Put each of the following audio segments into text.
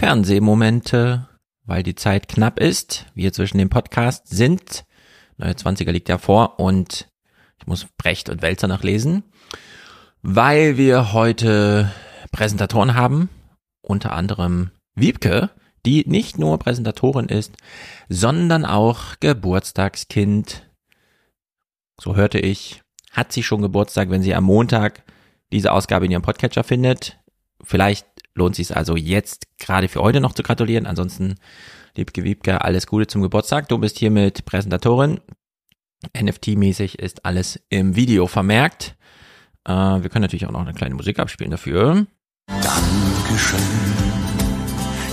Fernsehmomente, weil die Zeit knapp ist. Wir zwischen dem Podcast sind. Neue 20er liegt ja vor und ich muss Brecht und Wälzer nachlesen, weil wir heute Präsentatoren haben, unter anderem Wiebke, die nicht nur Präsentatorin ist, sondern auch Geburtstagskind. So hörte ich, hat sie schon Geburtstag, wenn sie am Montag diese Ausgabe in ihrem Podcatcher findet. Vielleicht lohnt sich es also jetzt gerade für heute noch zu gratulieren. Ansonsten, liebke Wiebke, alles Gute zum Geburtstag. Du bist hier mit Präsentatorin. NFT-mäßig ist alles im Video vermerkt. Äh, wir können natürlich auch noch eine kleine Musik abspielen dafür. Dankeschön.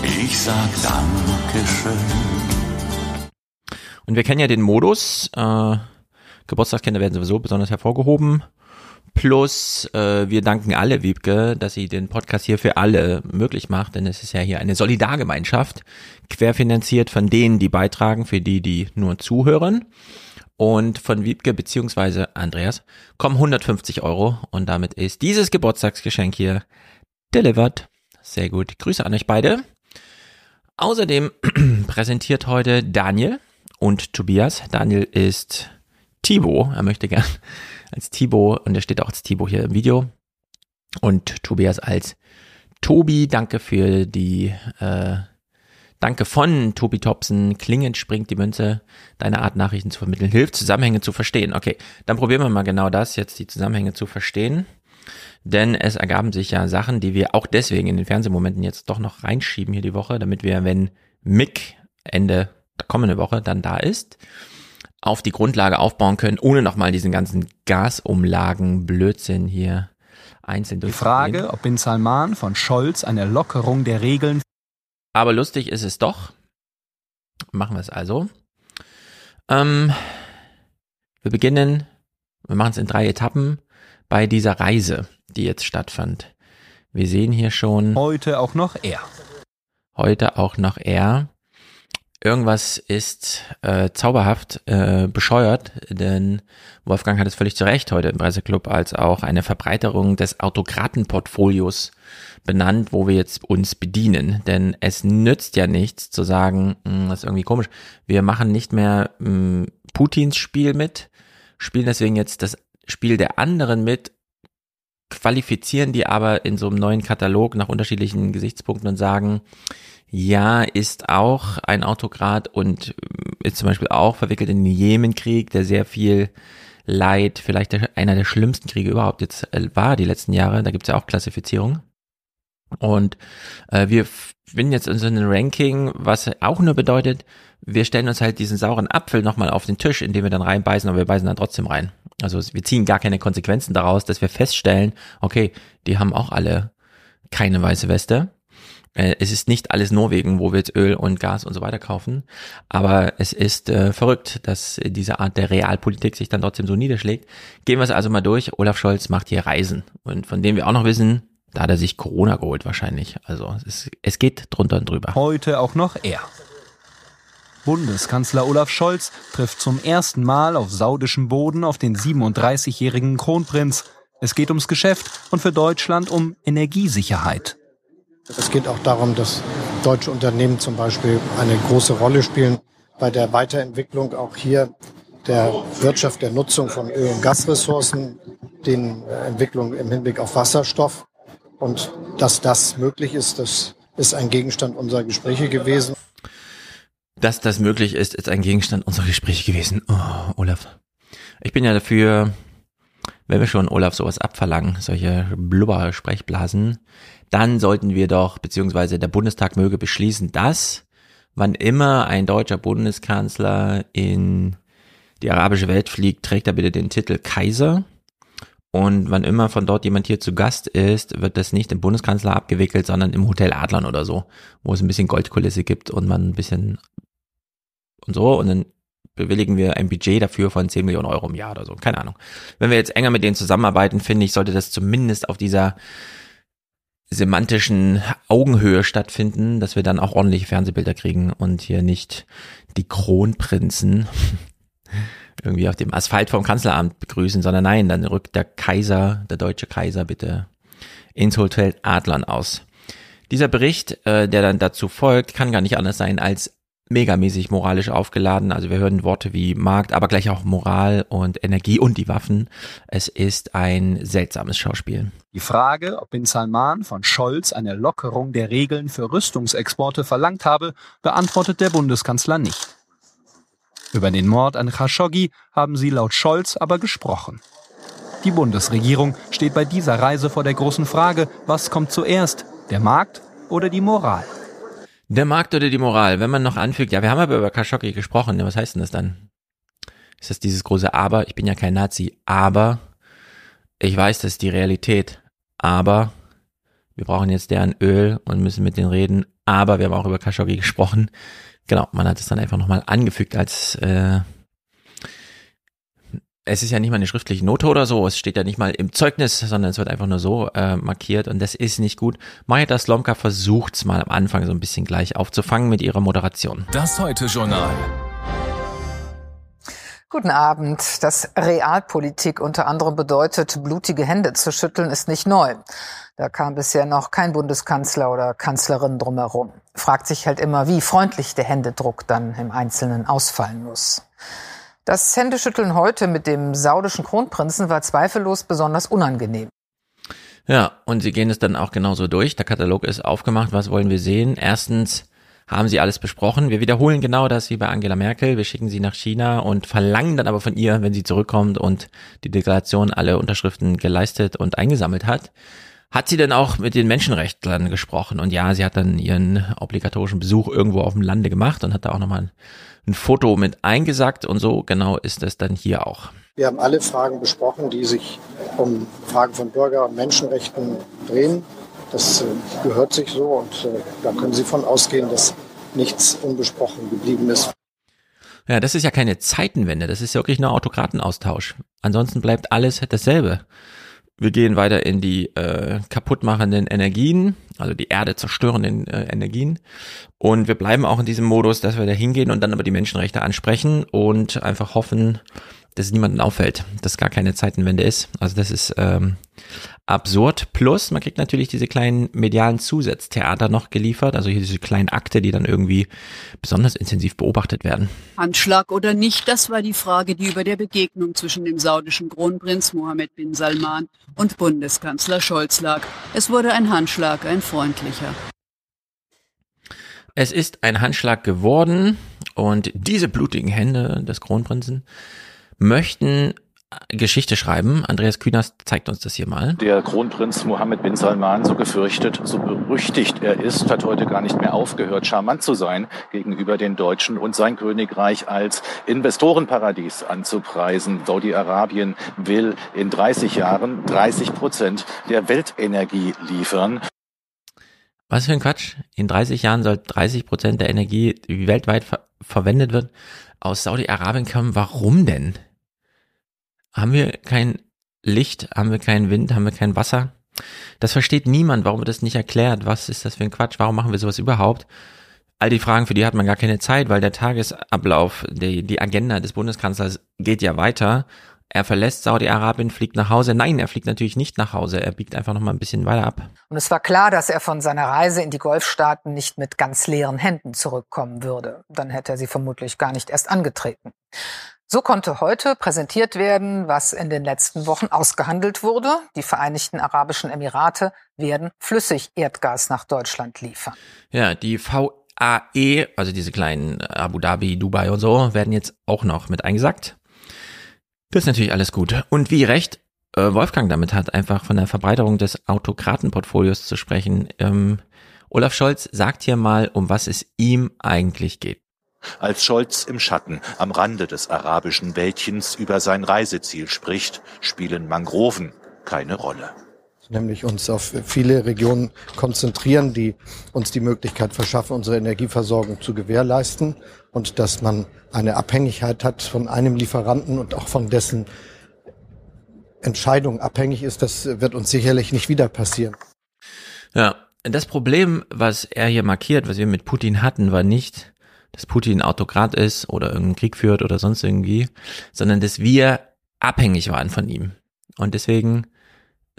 Ich sag Dankeschön. Und wir kennen ja den Modus. Äh, Geburtstagskinder werden sowieso besonders hervorgehoben. Plus, äh, wir danken alle, Wiebke, dass sie den Podcast hier für alle möglich macht, denn es ist ja hier eine Solidargemeinschaft, querfinanziert von denen, die beitragen, für die, die nur zuhören. Und von Wiebke beziehungsweise Andreas kommen 150 Euro und damit ist dieses Geburtstagsgeschenk hier delivered. Sehr gut. Grüße an euch beide. Außerdem präsentiert heute Daniel und Tobias. Daniel ist Thibaut. Er möchte gern als Thibaut und er steht auch als Thibaut hier im Video. Und Tobias als Tobi. Danke für die, äh, danke von Tobi Thompson. Klingend springt die Münze. Deine Art, Nachrichten zu vermitteln, hilft, Zusammenhänge zu verstehen. Okay, dann probieren wir mal genau das, jetzt die Zusammenhänge zu verstehen. Denn es ergaben sich ja Sachen, die wir auch deswegen in den Fernsehmomenten jetzt doch noch reinschieben hier die Woche, damit wir, wenn Mick Ende der kommende Woche dann da ist, auf die Grundlage aufbauen können, ohne nochmal diesen ganzen Gasumlagen Blödsinn hier einzeln Die Frage, ob Bin Salman von Scholz eine Lockerung der Regeln. Aber lustig ist es doch. Machen wir es also. Ähm, wir beginnen, wir machen es in drei Etappen bei dieser Reise, die jetzt stattfand. Wir sehen hier schon. Heute auch noch er. Heute auch noch er irgendwas ist äh, zauberhaft äh, bescheuert, denn Wolfgang hat es völlig zu Recht heute im Presseclub als auch eine Verbreiterung des Autokratenportfolios benannt, wo wir jetzt uns bedienen. Denn es nützt ja nichts zu sagen, mh, hm, das ist irgendwie komisch, wir machen nicht mehr mh, hm, Putins Spiel mit, spielen deswegen jetzt das Spiel der anderen mit, qualifizieren die aber in so einem neuen Katalog nach unterschiedlichen Gesichtspunkten und sagen, ja, ist auch ein Autokrat und ist zum Beispiel auch verwickelt in den Jemenkrieg, der sehr viel Leid, vielleicht einer der schlimmsten Kriege überhaupt jetzt äh, war die letzten Jahre. Da gibt's ja auch Klassifizierung. Und äh, wir finden jetzt einem Ranking, was auch nur bedeutet, wir stellen uns halt diesen sauren Apfel nochmal auf den Tisch, indem wir dann reinbeißen, aber wir beißen dann trotzdem rein. Also wir ziehen gar keine Konsequenzen daraus, dass wir feststellen, okay, die haben auch alle keine weiße Weste es ist nicht alles Norwegen, wo wir jetzt Öl und Gas und so weiter kaufen, aber es ist äh, verrückt, dass diese Art der Realpolitik sich dann trotzdem so niederschlägt. Gehen wir es also mal durch. Olaf Scholz macht hier Reisen und von dem wir auch noch wissen, da hat er sich Corona geholt wahrscheinlich. Also es, es geht drunter und drüber. Heute auch noch er. Bundeskanzler Olaf Scholz trifft zum ersten Mal auf saudischem Boden auf den 37-jährigen Kronprinz. Es geht ums Geschäft und für Deutschland um Energiesicherheit. Es geht auch darum, dass deutsche Unternehmen zum Beispiel eine große Rolle spielen bei der Weiterentwicklung auch hier der Wirtschaft, der Nutzung von Öl- und Gasressourcen, den äh, Entwicklung im Hinblick auf Wasserstoff. Und dass das möglich ist, das ist ein Gegenstand unserer Gespräche gewesen. Dass das möglich ist, ist ein Gegenstand unserer Gespräche gewesen. Oh, Olaf. Ich bin ja dafür, wenn wir schon Olaf sowas abverlangen, solche Blubber-Sprechblasen, dann sollten wir doch, beziehungsweise der Bundestag möge beschließen, dass wann immer ein deutscher Bundeskanzler in die arabische Welt fliegt, trägt er bitte den Titel Kaiser. Und wann immer von dort jemand hier zu Gast ist, wird das nicht im Bundeskanzler abgewickelt, sondern im Hotel Adlern oder so, wo es ein bisschen Goldkulisse gibt und man ein bisschen und so. Und dann bewilligen wir ein Budget dafür von 10 Millionen Euro im Jahr oder so. Keine Ahnung. Wenn wir jetzt enger mit denen zusammenarbeiten, finde ich, sollte das zumindest auf dieser semantischen Augenhöhe stattfinden, dass wir dann auch ordentliche Fernsehbilder kriegen und hier nicht die Kronprinzen irgendwie auf dem Asphalt vom Kanzleramt begrüßen, sondern nein, dann rückt der Kaiser, der deutsche Kaiser bitte ins Hotel Adlern aus. Dieser Bericht, äh, der dann dazu folgt, kann gar nicht anders sein als megamäßig moralisch aufgeladen. Also wir hören Worte wie Markt, aber gleich auch Moral und Energie und die Waffen. Es ist ein seltsames Schauspiel. Die Frage, ob Bin Salman von Scholz eine Lockerung der Regeln für Rüstungsexporte verlangt habe, beantwortet der Bundeskanzler nicht. Über den Mord an Khashoggi haben sie laut Scholz aber gesprochen. Die Bundesregierung steht bei dieser Reise vor der großen Frage, was kommt zuerst, der Markt oder die Moral? Der Markt oder die Moral, wenn man noch anfügt, ja, wir haben aber über Khashoggi gesprochen, was heißt denn das dann? Ist das dieses große Aber? Ich bin ja kein Nazi, aber ich weiß, das ist die Realität, aber wir brauchen jetzt deren Öl und müssen mit denen reden, aber wir haben auch über Khashoggi gesprochen. Genau, man hat es dann einfach nochmal angefügt als äh, es ist ja nicht mal eine schriftliche Note oder so, es steht ja nicht mal im Zeugnis, sondern es wird einfach nur so äh, markiert und das ist nicht gut. Majda Slomka versucht es mal am Anfang so ein bisschen gleich aufzufangen mit ihrer Moderation. Das heute Journal. Guten Abend. Dass Realpolitik unter anderem bedeutet, blutige Hände zu schütteln, ist nicht neu. Da kam bisher noch kein Bundeskanzler oder Kanzlerin drumherum. Fragt sich halt immer, wie freundlich der Händedruck dann im Einzelnen ausfallen muss. Das Händeschütteln heute mit dem saudischen Kronprinzen war zweifellos besonders unangenehm. Ja, und sie gehen es dann auch genauso durch. Der Katalog ist aufgemacht. Was wollen wir sehen? Erstens haben sie alles besprochen. Wir wiederholen genau das wie bei Angela Merkel. Wir schicken sie nach China und verlangen dann aber von ihr, wenn sie zurückkommt und die Deklaration alle Unterschriften geleistet und eingesammelt hat. Hat sie denn auch mit den Menschenrechtlern gesprochen? Und ja, sie hat dann ihren obligatorischen Besuch irgendwo auf dem Lande gemacht und hat da auch nochmal ein Foto mit eingesackt und so genau ist es dann hier auch. Wir haben alle Fragen besprochen, die sich um Fragen von Bürger- und Menschenrechten drehen. Das äh, gehört sich so und äh, da können Sie von ausgehen, dass nichts unbesprochen geblieben ist. Ja, das ist ja keine Zeitenwende, das ist ja wirklich nur Autokratenaustausch. Ansonsten bleibt alles dasselbe. Wir gehen weiter in die äh, kaputtmachenden Energien, also die Erde zerstörenden äh, Energien. Und wir bleiben auch in diesem Modus, dass wir da hingehen und dann aber die Menschenrechte ansprechen und einfach hoffen, dass es niemandem auffällt, dass gar keine Zeitenwende ist. Also das ist ähm, absurd. Plus, man kriegt natürlich diese kleinen medialen Zusatztheater noch geliefert, also hier diese kleinen Akte, die dann irgendwie besonders intensiv beobachtet werden. Handschlag oder nicht, das war die Frage, die über der Begegnung zwischen dem saudischen Kronprinz Mohammed bin Salman und Bundeskanzler Scholz lag. Es wurde ein Handschlag, ein freundlicher. Es ist ein Handschlag geworden und diese blutigen Hände des Kronprinzen möchten Geschichte schreiben. Andreas Kühners zeigt uns das hier mal. Der Kronprinz Mohammed bin Salman, so gefürchtet, so berüchtigt er ist, hat heute gar nicht mehr aufgehört, charmant zu sein gegenüber den Deutschen und sein Königreich als Investorenparadies anzupreisen. Saudi-Arabien will in 30 Jahren 30 Prozent der Weltenergie liefern. Was für ein Quatsch. In 30 Jahren soll 30 Prozent der Energie, die weltweit ver verwendet wird, aus Saudi-Arabien kommen. Warum denn? Haben wir kein Licht, haben wir keinen Wind, haben wir kein Wasser? Das versteht niemand, warum wird das nicht erklärt? Was ist das für ein Quatsch? Warum machen wir sowas überhaupt? All die Fragen, für die hat man gar keine Zeit, weil der Tagesablauf, die, die Agenda des Bundeskanzlers geht ja weiter. Er verlässt Saudi-Arabien, fliegt nach Hause. Nein, er fliegt natürlich nicht nach Hause. Er biegt einfach noch mal ein bisschen weiter ab. Und es war klar, dass er von seiner Reise in die Golfstaaten nicht mit ganz leeren Händen zurückkommen würde. Dann hätte er sie vermutlich gar nicht erst angetreten. So konnte heute präsentiert werden, was in den letzten Wochen ausgehandelt wurde. Die Vereinigten Arabischen Emirate werden flüssig Erdgas nach Deutschland liefern. Ja, die VAE, also diese kleinen Abu Dhabi, Dubai und so, werden jetzt auch noch mit eingesackt. Das ist natürlich alles gut. Und wie recht äh, Wolfgang damit hat, einfach von der Verbreiterung des Autokratenportfolios zu sprechen. Ähm, Olaf Scholz sagt hier mal, um was es ihm eigentlich geht. Als Scholz im Schatten am Rande des arabischen Wäldchens über sein Reiseziel spricht, spielen Mangroven keine Rolle. Nämlich uns auf viele Regionen konzentrieren, die uns die Möglichkeit verschaffen, unsere Energieversorgung zu gewährleisten und dass man eine Abhängigkeit hat von einem Lieferanten und auch von dessen Entscheidung abhängig ist, das wird uns sicherlich nicht wieder passieren. Ja, das Problem, was er hier markiert, was wir mit Putin hatten, war nicht, dass Putin Autokrat ist oder irgendeinen Krieg führt oder sonst irgendwie, sondern dass wir abhängig waren von ihm. Und deswegen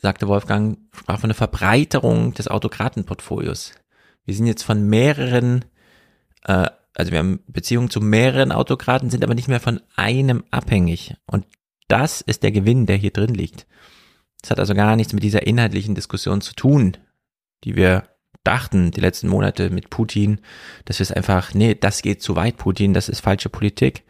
sagte Wolfgang, sprach von einer Verbreiterung des Autokratenportfolios. Wir sind jetzt von mehreren, äh, also wir haben Beziehungen zu mehreren Autokraten, sind aber nicht mehr von einem abhängig. Und das ist der Gewinn, der hier drin liegt. Das hat also gar nichts mit dieser inhaltlichen Diskussion zu tun, die wir dachten die letzten Monate mit Putin, dass wir es einfach, nee, das geht zu weit, Putin, das ist falsche Politik.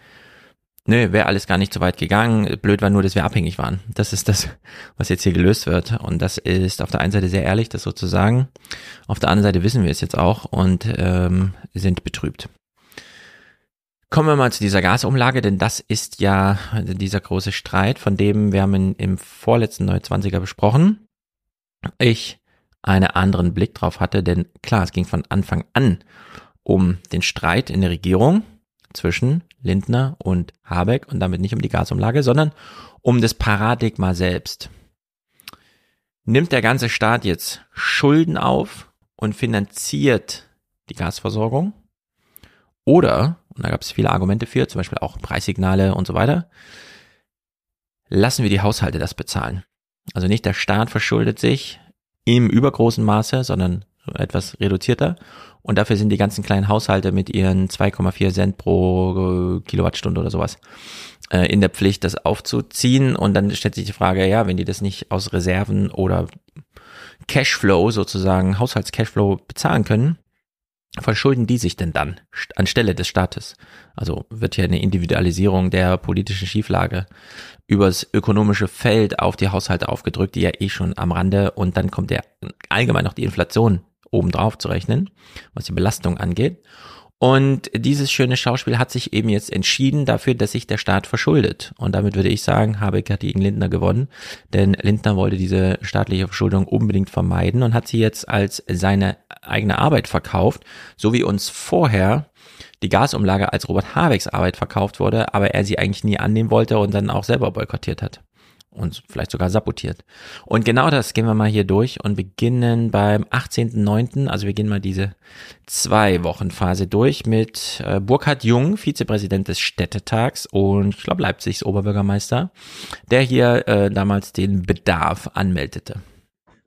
Nee, wäre alles gar nicht so weit gegangen. Blöd war nur, dass wir abhängig waren. Das ist das, was jetzt hier gelöst wird. Und das ist auf der einen Seite sehr ehrlich, das so zu sagen. Auf der anderen Seite wissen wir es jetzt auch und ähm, sind betrübt. Kommen wir mal zu dieser Gasumlage, denn das ist ja dieser große Streit, von dem wir haben im vorletzten 29er besprochen. Ich einen anderen Blick drauf hatte, denn klar, es ging von Anfang an um den Streit in der Regierung zwischen Lindner und Habeck und damit nicht um die Gasumlage, sondern um das Paradigma selbst. Nimmt der ganze Staat jetzt Schulden auf und finanziert die Gasversorgung? Oder, und da gab es viele Argumente für, zum Beispiel auch Preissignale und so weiter, lassen wir die Haushalte das bezahlen. Also nicht der Staat verschuldet sich im übergroßen Maße, sondern etwas reduzierter und dafür sind die ganzen kleinen Haushalte mit ihren 2,4 Cent pro äh, Kilowattstunde oder sowas äh, in der Pflicht, das aufzuziehen. Und dann stellt sich die Frage, ja, wenn die das nicht aus Reserven oder Cashflow sozusagen, Haushaltscashflow bezahlen können, verschulden die sich denn dann anstelle des Staates? Also wird hier eine Individualisierung der politischen Schieflage übers ökonomische Feld auf die Haushalte aufgedrückt, die ja eh schon am Rande und dann kommt ja allgemein noch die Inflation obendrauf zu rechnen, was die Belastung angeht. Und dieses schöne Schauspiel hat sich eben jetzt entschieden dafür, dass sich der Staat verschuldet. Und damit würde ich sagen, Habeck hat gegen Lindner gewonnen, denn Lindner wollte diese staatliche Verschuldung unbedingt vermeiden und hat sie jetzt als seine eigene Arbeit verkauft, so wie uns vorher die Gasumlage als Robert Habecks Arbeit verkauft wurde, aber er sie eigentlich nie annehmen wollte und dann auch selber boykottiert hat und vielleicht sogar sabotiert. Und genau das gehen wir mal hier durch und beginnen beim 18.09., also wir gehen mal diese zwei Wochen Phase durch mit äh, Burkhard Jung, Vizepräsident des Städtetags und ich glaube Leipzigs Oberbürgermeister, der hier äh, damals den Bedarf anmeldete.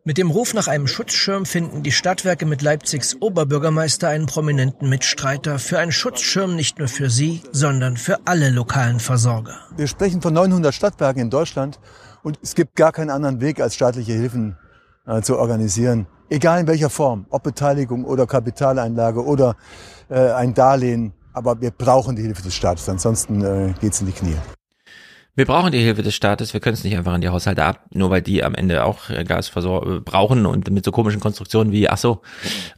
Mit dem Ruf nach einem Schutzschirm finden die Stadtwerke mit Leipzigs Oberbürgermeister einen prominenten Mitstreiter für einen Schutzschirm nicht nur für sie, sondern für alle lokalen Versorger. Wir sprechen von 900 Stadtwerken in Deutschland und es gibt gar keinen anderen Weg, als staatliche Hilfen äh, zu organisieren. Egal in welcher Form, ob Beteiligung oder Kapitaleinlage oder äh, ein Darlehen. Aber wir brauchen die Hilfe des Staates, ansonsten äh, geht es in die Knie. Wir brauchen die Hilfe des Staates, wir können es nicht einfach an die Haushalte ab, nur weil die am Ende auch äh, Gas äh, brauchen und mit so komischen Konstruktionen wie, ach so,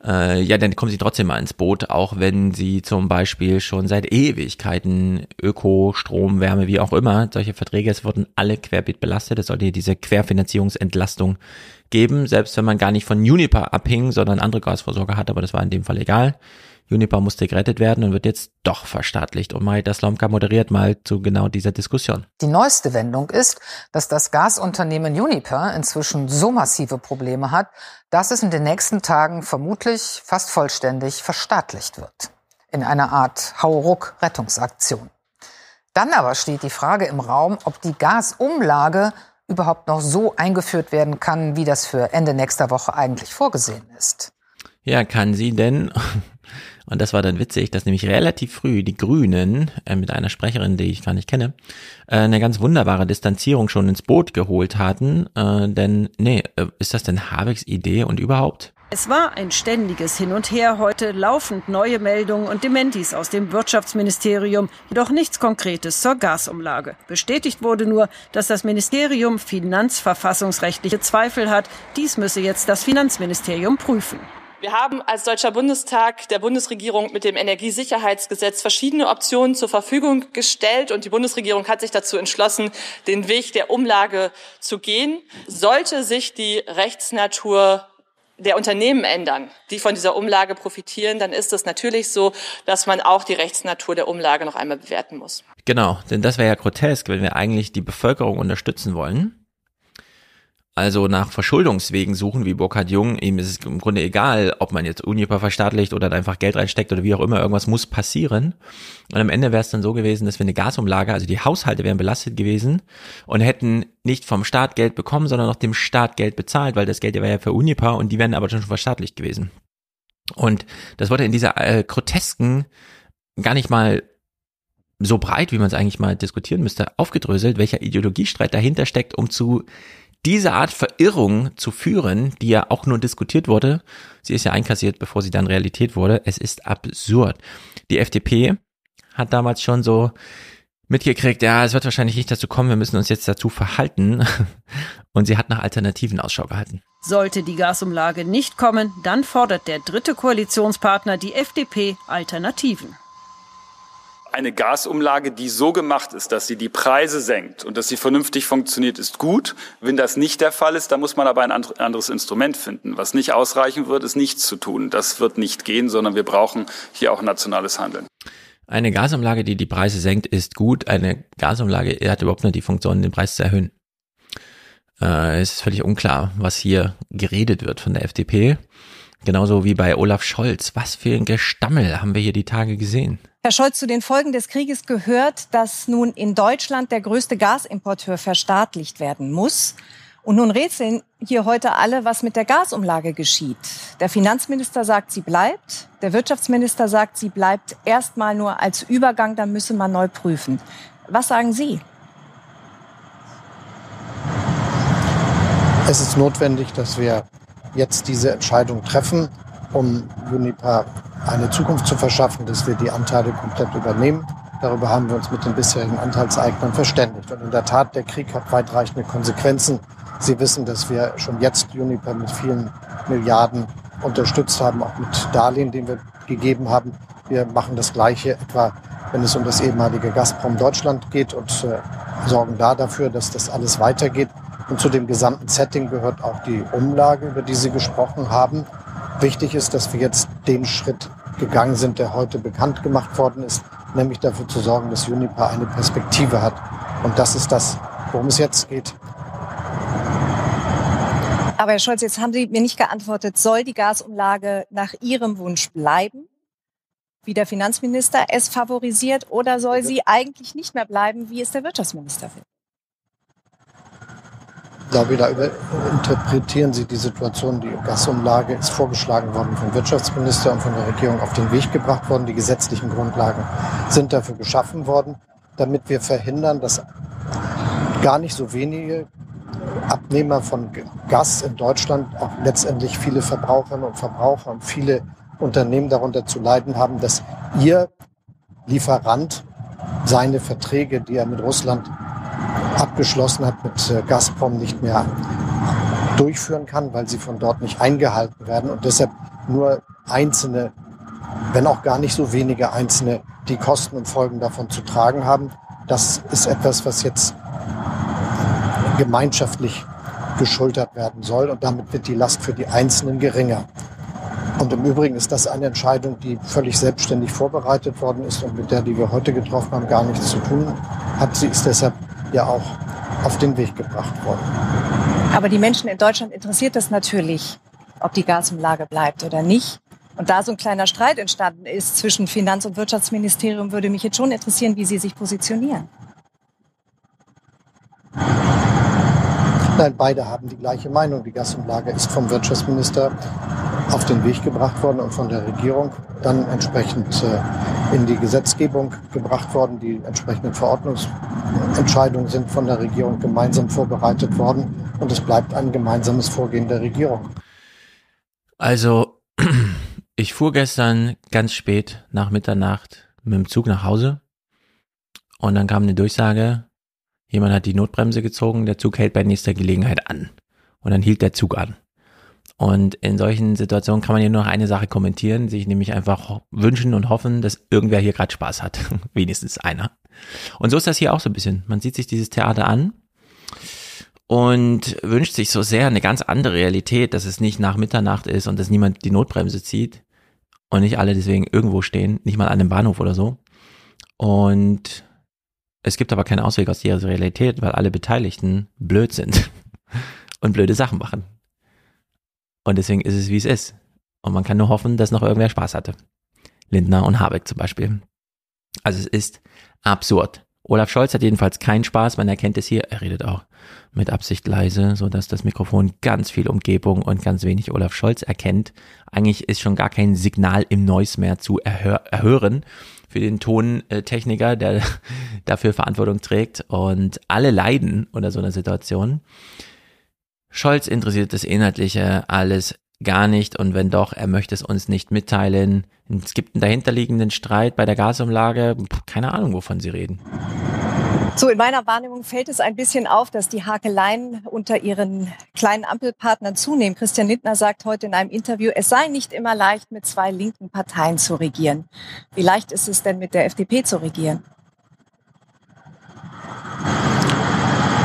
äh, ja, dann kommen sie trotzdem mal ins Boot, auch wenn sie zum Beispiel schon seit Ewigkeiten Öko, Strom, Wärme, wie auch immer, solche Verträge, es wurden alle querbeet belastet, es sollte diese Querfinanzierungsentlastung geben, selbst wenn man gar nicht von Uniper abhing, sondern andere Gasversorger hat, aber das war in dem Fall egal. Uniper musste gerettet werden und wird jetzt doch verstaatlicht. Und Maida Slomka moderiert mal zu genau dieser Diskussion. Die neueste Wendung ist, dass das Gasunternehmen Uniper inzwischen so massive Probleme hat, dass es in den nächsten Tagen vermutlich fast vollständig verstaatlicht wird. In einer Art Hauruck-Rettungsaktion. Dann aber steht die Frage im Raum, ob die Gasumlage überhaupt noch so eingeführt werden kann, wie das für Ende nächster Woche eigentlich vorgesehen ist. Ja, kann sie denn? Und das war dann witzig, dass nämlich relativ früh die Grünen äh, mit einer Sprecherin, die ich gar nicht kenne, äh, eine ganz wunderbare Distanzierung schon ins Boot geholt hatten. Äh, denn, nee, äh, ist das denn Habecks Idee und überhaupt? Es war ein ständiges Hin und Her heute, laufend neue Meldungen und Dementis aus dem Wirtschaftsministerium, jedoch nichts Konkretes zur Gasumlage. Bestätigt wurde nur, dass das Ministerium finanzverfassungsrechtliche Zweifel hat. Dies müsse jetzt das Finanzministerium prüfen. Wir haben als Deutscher Bundestag der Bundesregierung mit dem Energiesicherheitsgesetz verschiedene Optionen zur Verfügung gestellt und die Bundesregierung hat sich dazu entschlossen, den Weg der Umlage zu gehen. Sollte sich die Rechtsnatur der Unternehmen ändern, die von dieser Umlage profitieren, dann ist es natürlich so, dass man auch die Rechtsnatur der Umlage noch einmal bewerten muss. Genau, denn das wäre ja grotesk, wenn wir eigentlich die Bevölkerung unterstützen wollen also nach Verschuldungswegen suchen wie Burkhard Jung, ihm ist es im Grunde egal, ob man jetzt Uniper verstaatlicht oder einfach Geld reinsteckt oder wie auch immer, irgendwas muss passieren. Und am Ende wäre es dann so gewesen, dass wir eine Gasumlage, also die Haushalte wären belastet gewesen und hätten nicht vom Staat Geld bekommen, sondern noch dem Staat Geld bezahlt, weil das Geld war ja für Uniper und die wären aber schon verstaatlicht gewesen. Und das wurde in dieser äh, grotesken, gar nicht mal so breit, wie man es eigentlich mal diskutieren müsste, aufgedröselt, welcher Ideologiestreit dahinter steckt, um zu diese Art Verirrung zu führen, die ja auch nur diskutiert wurde, sie ist ja einkassiert, bevor sie dann Realität wurde, es ist absurd. Die FDP hat damals schon so mitgekriegt, ja, es wird wahrscheinlich nicht dazu kommen, wir müssen uns jetzt dazu verhalten. Und sie hat nach Alternativen Ausschau gehalten. Sollte die Gasumlage nicht kommen, dann fordert der dritte Koalitionspartner, die FDP, Alternativen eine Gasumlage, die so gemacht ist, dass sie die Preise senkt und dass sie vernünftig funktioniert, ist gut. Wenn das nicht der Fall ist, dann muss man aber ein anderes Instrument finden. Was nicht ausreichen wird, ist nichts zu tun. Das wird nicht gehen, sondern wir brauchen hier auch nationales Handeln. Eine Gasumlage, die die Preise senkt, ist gut. Eine Gasumlage hat überhaupt nur die Funktion, den Preis zu erhöhen. Äh, es ist völlig unklar, was hier geredet wird von der FDP. Genauso wie bei Olaf Scholz. Was für ein Gestammel haben wir hier die Tage gesehen. Herr Scholz, zu den Folgen des Krieges gehört, dass nun in Deutschland der größte Gasimporteur verstaatlicht werden muss. Und nun rätseln hier heute alle, was mit der Gasumlage geschieht. Der Finanzminister sagt, sie bleibt. Der Wirtschaftsminister sagt, sie bleibt erstmal nur als Übergang, dann müsse man neu prüfen. Was sagen Sie? Es ist notwendig, dass wir jetzt diese Entscheidung treffen, um Unipa eine Zukunft zu verschaffen, dass wir die Anteile komplett übernehmen. Darüber haben wir uns mit den bisherigen Anteilseignern verständigt. Und in der Tat, der Krieg hat weitreichende Konsequenzen. Sie wissen, dass wir schon jetzt Uniper mit vielen Milliarden unterstützt haben, auch mit Darlehen, den wir gegeben haben. Wir machen das Gleiche etwa, wenn es um das ehemalige Gazprom Deutschland geht und äh, sorgen da dafür, dass das alles weitergeht. Und zu dem gesamten Setting gehört auch die Umlage, über die Sie gesprochen haben. Wichtig ist, dass wir jetzt den Schritt gegangen sind, der heute bekannt gemacht worden ist, nämlich dafür zu sorgen, dass Unipa eine Perspektive hat. Und das ist das, worum es jetzt geht. Aber Herr Scholz, jetzt haben Sie mir nicht geantwortet, soll die Gasumlage nach Ihrem Wunsch bleiben, wie der Finanzminister es favorisiert, oder soll sie eigentlich nicht mehr bleiben, wie es der Wirtschaftsminister will? Glaube, da interpretieren Sie die Situation. Die Gasumlage ist vorgeschlagen worden vom Wirtschaftsminister und von der Regierung auf den Weg gebracht worden. Die gesetzlichen Grundlagen sind dafür geschaffen worden, damit wir verhindern, dass gar nicht so wenige Abnehmer von Gas in Deutschland auch letztendlich viele Verbraucherinnen und Verbraucher und viele Unternehmen darunter zu leiden haben, dass ihr Lieferant seine Verträge, die er mit Russland abgeschlossen hat, mit äh, Gazprom nicht mehr durchführen kann, weil sie von dort nicht eingehalten werden und deshalb nur einzelne, wenn auch gar nicht so wenige einzelne, die Kosten und Folgen davon zu tragen haben. Das ist etwas, was jetzt gemeinschaftlich geschultert werden soll und damit wird die Last für die Einzelnen geringer. Und im Übrigen ist das eine Entscheidung, die völlig selbstständig vorbereitet worden ist und mit der, die wir heute getroffen haben, gar nichts zu tun hat. Sie ist deshalb ja auch auf den Weg gebracht worden. Aber die Menschen in Deutschland interessiert das natürlich, ob die Gasumlage bleibt oder nicht. Und da so ein kleiner Streit entstanden ist zwischen Finanz- und Wirtschaftsministerium, würde mich jetzt schon interessieren, wie Sie sich positionieren. Nein, beide haben die gleiche Meinung. Die Gasumlage ist vom Wirtschaftsminister auf den Weg gebracht worden und von der Regierung dann entsprechend äh, in die Gesetzgebung gebracht worden. Die entsprechenden Verordnungsentscheidungen sind von der Regierung gemeinsam vorbereitet worden und es bleibt ein gemeinsames Vorgehen der Regierung. Also, ich fuhr gestern ganz spät nach Mitternacht mit dem Zug nach Hause und dann kam eine Durchsage, jemand hat die Notbremse gezogen, der Zug hält bei nächster Gelegenheit an. Und dann hielt der Zug an. Und in solchen Situationen kann man ja nur noch eine Sache kommentieren, sich nämlich einfach wünschen und hoffen, dass irgendwer hier gerade Spaß hat. Wenigstens einer. Und so ist das hier auch so ein bisschen. Man sieht sich dieses Theater an und wünscht sich so sehr eine ganz andere Realität, dass es nicht nach Mitternacht ist und dass niemand die Notbremse zieht und nicht alle deswegen irgendwo stehen, nicht mal an einem Bahnhof oder so. Und es gibt aber keinen Ausweg aus dieser Realität, weil alle Beteiligten blöd sind. und blöde Sachen machen. Und deswegen ist es, wie es ist. Und man kann nur hoffen, dass noch irgendwer Spaß hatte. Lindner und Habeck zum Beispiel. Also es ist absurd. Olaf Scholz hat jedenfalls keinen Spaß, man erkennt es hier, er redet auch mit Absicht leise, so dass das Mikrofon ganz viel Umgebung und ganz wenig Olaf Scholz erkennt. Eigentlich ist schon gar kein Signal im Noise mehr zu erhör erhören für den Tontechniker, der dafür Verantwortung trägt und alle leiden unter so einer Situation. Scholz interessiert das Inhaltliche alles gar nicht und wenn doch, er möchte es uns nicht mitteilen. Es gibt einen dahinterliegenden Streit bei der Gasumlage, keine Ahnung, wovon sie reden. So, in meiner Wahrnehmung fällt es ein bisschen auf, dass die Hakeleien unter ihren kleinen Ampelpartnern zunehmen. Christian Lindner sagt heute in einem Interview, es sei nicht immer leicht, mit zwei linken Parteien zu regieren. Wie leicht ist es denn, mit der FDP zu regieren?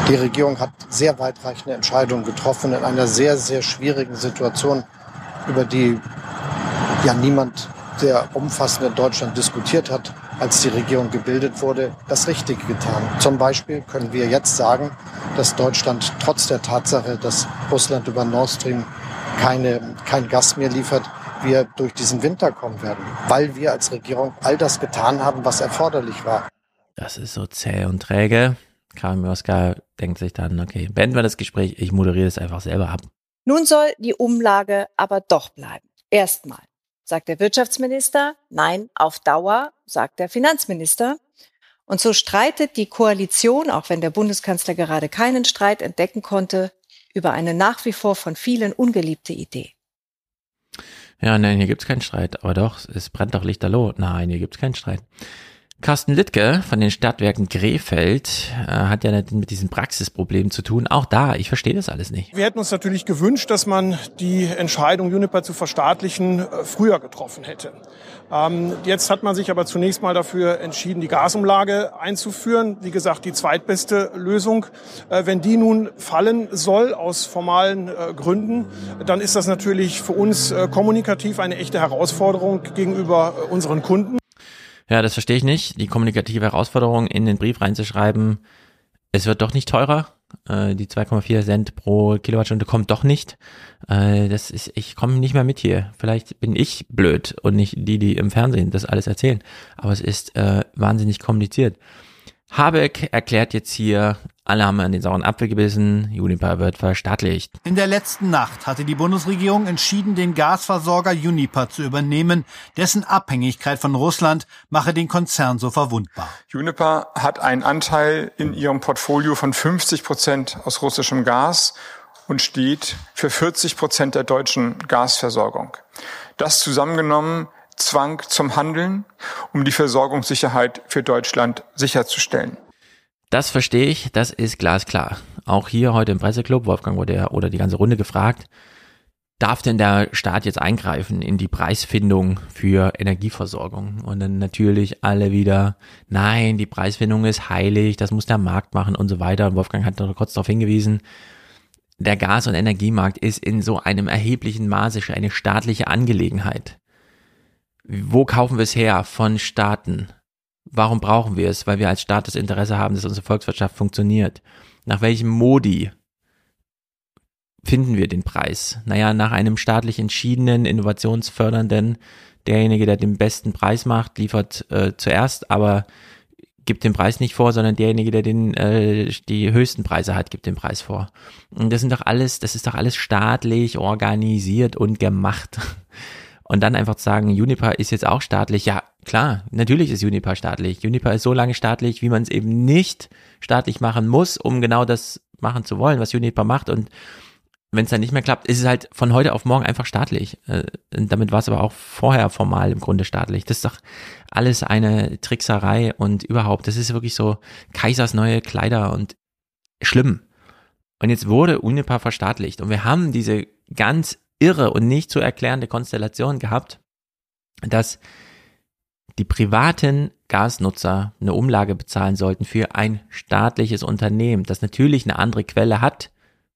Die Regierung hat sehr weitreichende Entscheidungen getroffen in einer sehr, sehr schwierigen Situation, über die ja niemand sehr umfassend in Deutschland diskutiert hat, als die Regierung gebildet wurde, das Richtige getan. Zum Beispiel können wir jetzt sagen, dass Deutschland trotz der Tatsache, dass Russland über Nord Stream keine, kein Gas mehr liefert, wir durch diesen Winter kommen werden, weil wir als Regierung all das getan haben, was erforderlich war. Das ist so zäh und träge. Karin Mioska denkt sich dann, okay, beenden wir das Gespräch, ich moderiere es einfach selber ab. Nun soll die Umlage aber doch bleiben. Erstmal, sagt der Wirtschaftsminister. Nein, auf Dauer, sagt der Finanzminister. Und so streitet die Koalition, auch wenn der Bundeskanzler gerade keinen Streit entdecken konnte, über eine nach wie vor von vielen ungeliebte Idee. Ja, nein, hier gibt's keinen Streit. Aber doch, es brennt doch lichterloh. Nein, hier gibt's keinen Streit. Carsten Littke von den Stadtwerken Krefeld äh, hat ja mit diesem Praxisproblem zu tun. Auch da, ich verstehe das alles nicht. Wir hätten uns natürlich gewünscht, dass man die Entscheidung, Juniper zu verstaatlichen, äh, früher getroffen hätte. Ähm, jetzt hat man sich aber zunächst mal dafür entschieden, die Gasumlage einzuführen. Wie gesagt, die zweitbeste Lösung. Äh, wenn die nun fallen soll aus formalen äh, Gründen, dann ist das natürlich für uns äh, kommunikativ eine echte Herausforderung gegenüber äh, unseren Kunden. Ja, das verstehe ich nicht. Die kommunikative Herausforderung in den Brief reinzuschreiben, es wird doch nicht teurer. Äh, die 2,4 Cent pro Kilowattstunde kommt doch nicht. Äh, das ist, ich komme nicht mehr mit hier. Vielleicht bin ich blöd und nicht die, die im Fernsehen das alles erzählen. Aber es ist äh, wahnsinnig kompliziert. Habeck erklärt jetzt hier, alle haben an den sauren Apfel gebissen, Uniper wird verstaatlicht. In der letzten Nacht hatte die Bundesregierung entschieden, den Gasversorger Uniper zu übernehmen. Dessen Abhängigkeit von Russland mache den Konzern so verwundbar. Uniper hat einen Anteil in ihrem Portfolio von 50 Prozent aus russischem Gas und steht für 40 Prozent der deutschen Gasversorgung. Das zusammengenommen Zwang zum Handeln, um die Versorgungssicherheit für Deutschland sicherzustellen. Das verstehe ich, das ist glasklar. Auch hier heute im Presseclub, Wolfgang wurde ja oder die ganze Runde gefragt, darf denn der Staat jetzt eingreifen in die Preisfindung für Energieversorgung? Und dann natürlich alle wieder, nein, die Preisfindung ist heilig, das muss der Markt machen und so weiter. Und Wolfgang hat noch kurz darauf hingewiesen, der Gas- und Energiemarkt ist in so einem erheblichen Maße eine staatliche Angelegenheit. Wo kaufen wir es her? Von Staaten. Warum brauchen wir es? Weil wir als Staat das Interesse haben, dass unsere Volkswirtschaft funktioniert. Nach welchem Modi finden wir den Preis? Naja, nach einem staatlich entschiedenen, innovationsfördernden, derjenige, der den besten Preis macht, liefert äh, zuerst, aber gibt den Preis nicht vor, sondern derjenige, der den äh, die höchsten Preise hat, gibt den Preis vor. Und das sind doch alles, das ist doch alles staatlich organisiert und gemacht. Und dann einfach zu sagen, Juniper ist jetzt auch staatlich. Ja, klar, natürlich ist Juniper staatlich. Juniper ist so lange staatlich, wie man es eben nicht staatlich machen muss, um genau das machen zu wollen, was Juniper macht. Und wenn es dann nicht mehr klappt, ist es halt von heute auf morgen einfach staatlich. Äh, und damit war es aber auch vorher formal im Grunde staatlich. Das ist doch alles eine Trickserei und überhaupt, das ist wirklich so Kaisers neue Kleider und schlimm. Und jetzt wurde Unipa verstaatlicht und wir haben diese ganz irre und nicht zu erklärende Konstellation gehabt, dass die privaten Gasnutzer eine Umlage bezahlen sollten für ein staatliches Unternehmen, das natürlich eine andere Quelle hat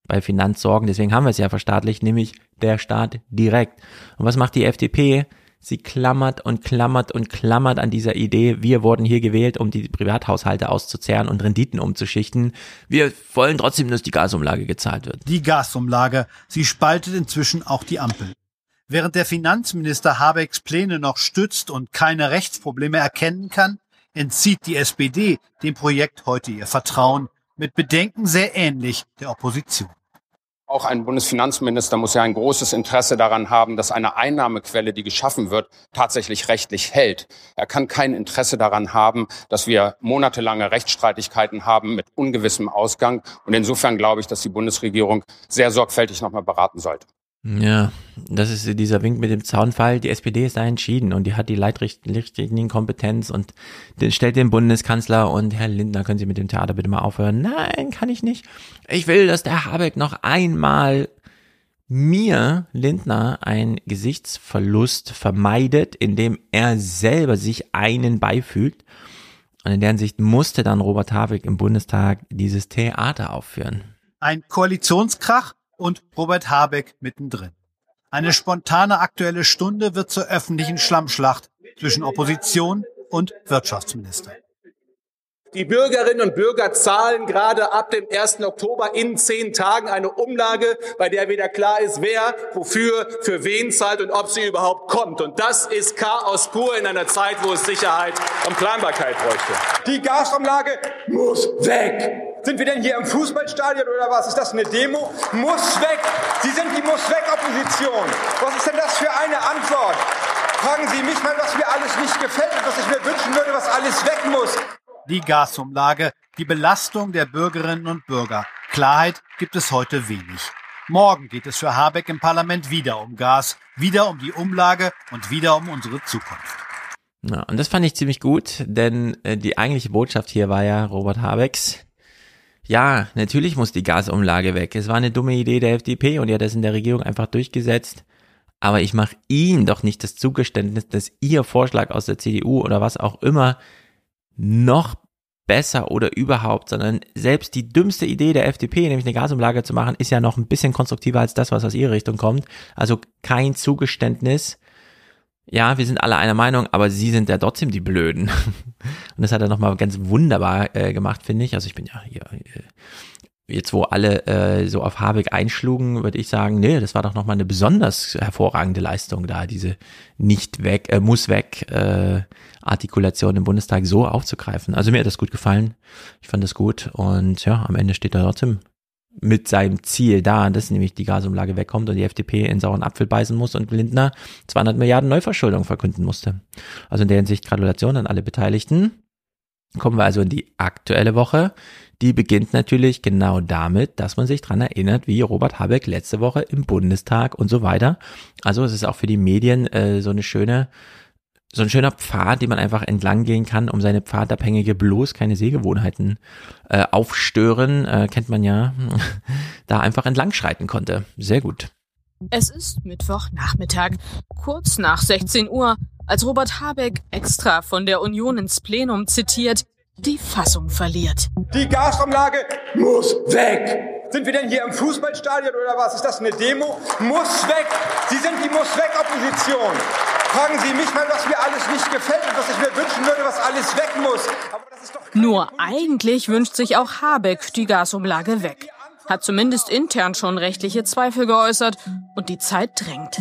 bei Finanzsorgen. Deswegen haben wir es ja verstaatlicht, nämlich der Staat direkt. Und was macht die FDP? Sie klammert und klammert und klammert an dieser Idee, wir wurden hier gewählt, um die Privathaushalte auszuzehren und Renditen umzuschichten. Wir wollen trotzdem, dass die Gasumlage gezahlt wird. Die Gasumlage, sie spaltet inzwischen auch die Ampel. Während der Finanzminister Habecks Pläne noch stützt und keine Rechtsprobleme erkennen kann, entzieht die SPD dem Projekt heute ihr Vertrauen, mit Bedenken sehr ähnlich der Opposition. Auch ein Bundesfinanzminister muss ja ein großes Interesse daran haben, dass eine Einnahmequelle, die geschaffen wird, tatsächlich rechtlich hält. Er kann kein Interesse daran haben, dass wir monatelange Rechtsstreitigkeiten haben mit ungewissem Ausgang. Und insofern glaube ich, dass die Bundesregierung sehr sorgfältig nochmal beraten sollte. Ja, das ist dieser Wink mit dem Zaunfall. Die SPD ist da entschieden und die hat die Leitlinienkompetenz und den stellt den Bundeskanzler und Herr Lindner, können Sie mit dem Theater bitte mal aufhören? Nein, kann ich nicht. Ich will, dass der Habeck noch einmal mir, Lindner, einen Gesichtsverlust vermeidet, indem er selber sich einen beifügt. Und in deren Sicht musste dann Robert Habeck im Bundestag dieses Theater aufführen. Ein Koalitionskrach und Robert Habeck mittendrin. Eine spontane aktuelle Stunde wird zur öffentlichen Schlammschlacht zwischen Opposition und Wirtschaftsminister. Die Bürgerinnen und Bürger zahlen gerade ab dem 1. Oktober in zehn Tagen eine Umlage, bei der wieder klar ist, wer, wofür, für wen zahlt und ob sie überhaupt kommt. Und das ist Chaos pur in einer Zeit, wo es Sicherheit und Planbarkeit bräuchte. Die Gasumlage muss weg. Sind wir denn hier im Fußballstadion oder was? Ist das eine Demo? Muss weg. Sie sind die Muss weg Opposition. Was ist denn das für eine Antwort? Fragen Sie mich mal, was mir alles nicht gefällt und was ich mir wünschen würde, was alles weg muss. Die Gasumlage, die Belastung der Bürgerinnen und Bürger. Klarheit gibt es heute wenig. Morgen geht es für Habeck im Parlament wieder um Gas, wieder um die Umlage und wieder um unsere Zukunft. Ja, und das fand ich ziemlich gut, denn äh, die eigentliche Botschaft hier war ja Robert Habecks, ja, natürlich muss die Gasumlage weg. Es war eine dumme Idee der FDP und die hat das in der Regierung einfach durchgesetzt. Aber ich mache Ihnen doch nicht das Zugeständnis, dass Ihr Vorschlag aus der CDU oder was auch immer noch besser oder überhaupt, sondern selbst die dümmste Idee der FDP, nämlich eine Gasumlage zu machen, ist ja noch ein bisschen konstruktiver als das, was aus ihrer Richtung kommt. Also kein Zugeständnis ja, wir sind alle einer Meinung, aber sie sind ja trotzdem die Blöden. Und das hat er nochmal ganz wunderbar äh, gemacht, finde ich. Also ich bin ja hier, äh, jetzt wo alle äh, so auf Habeck einschlugen, würde ich sagen, nee, das war doch nochmal eine besonders hervorragende Leistung da, diese nicht weg, äh, muss weg äh, Artikulation im Bundestag so aufzugreifen. Also mir hat das gut gefallen. Ich fand das gut und ja, am Ende steht er trotzdem mit seinem Ziel da, dass nämlich die Gasumlage wegkommt und die FDP in sauren Apfel beißen muss und Lindner 200 Milliarden Neuverschuldung verkünden musste. Also in der Hinsicht Gratulation an alle Beteiligten. Kommen wir also in die aktuelle Woche. Die beginnt natürlich genau damit, dass man sich dran erinnert, wie Robert Habeck letzte Woche im Bundestag und so weiter. Also es ist auch für die Medien äh, so eine schöne so ein schöner Pfad, den man einfach entlang gehen kann, um seine pfadabhängige bloß keine Sehgewohnheiten äh, aufstören, äh, kennt man ja, da einfach entlang schreiten konnte. Sehr gut. Es ist Mittwochnachmittag, kurz nach 16 Uhr, als Robert Habeck extra von der Union ins Plenum zitiert, die Fassung verliert. Die Gasumlage muss weg. Sind wir denn hier im Fußballstadion oder was? Ist das eine Demo? Muss weg. Sie sind die Muss weg Opposition. Fragen Sie mich mal, was mir alles nicht gefällt und was ich mir wünschen würde, was alles weg muss. Nur eigentlich wünscht sich auch Habeck die Gasumlage weg. Hat zumindest intern schon rechtliche Zweifel geäußert und die Zeit drängt.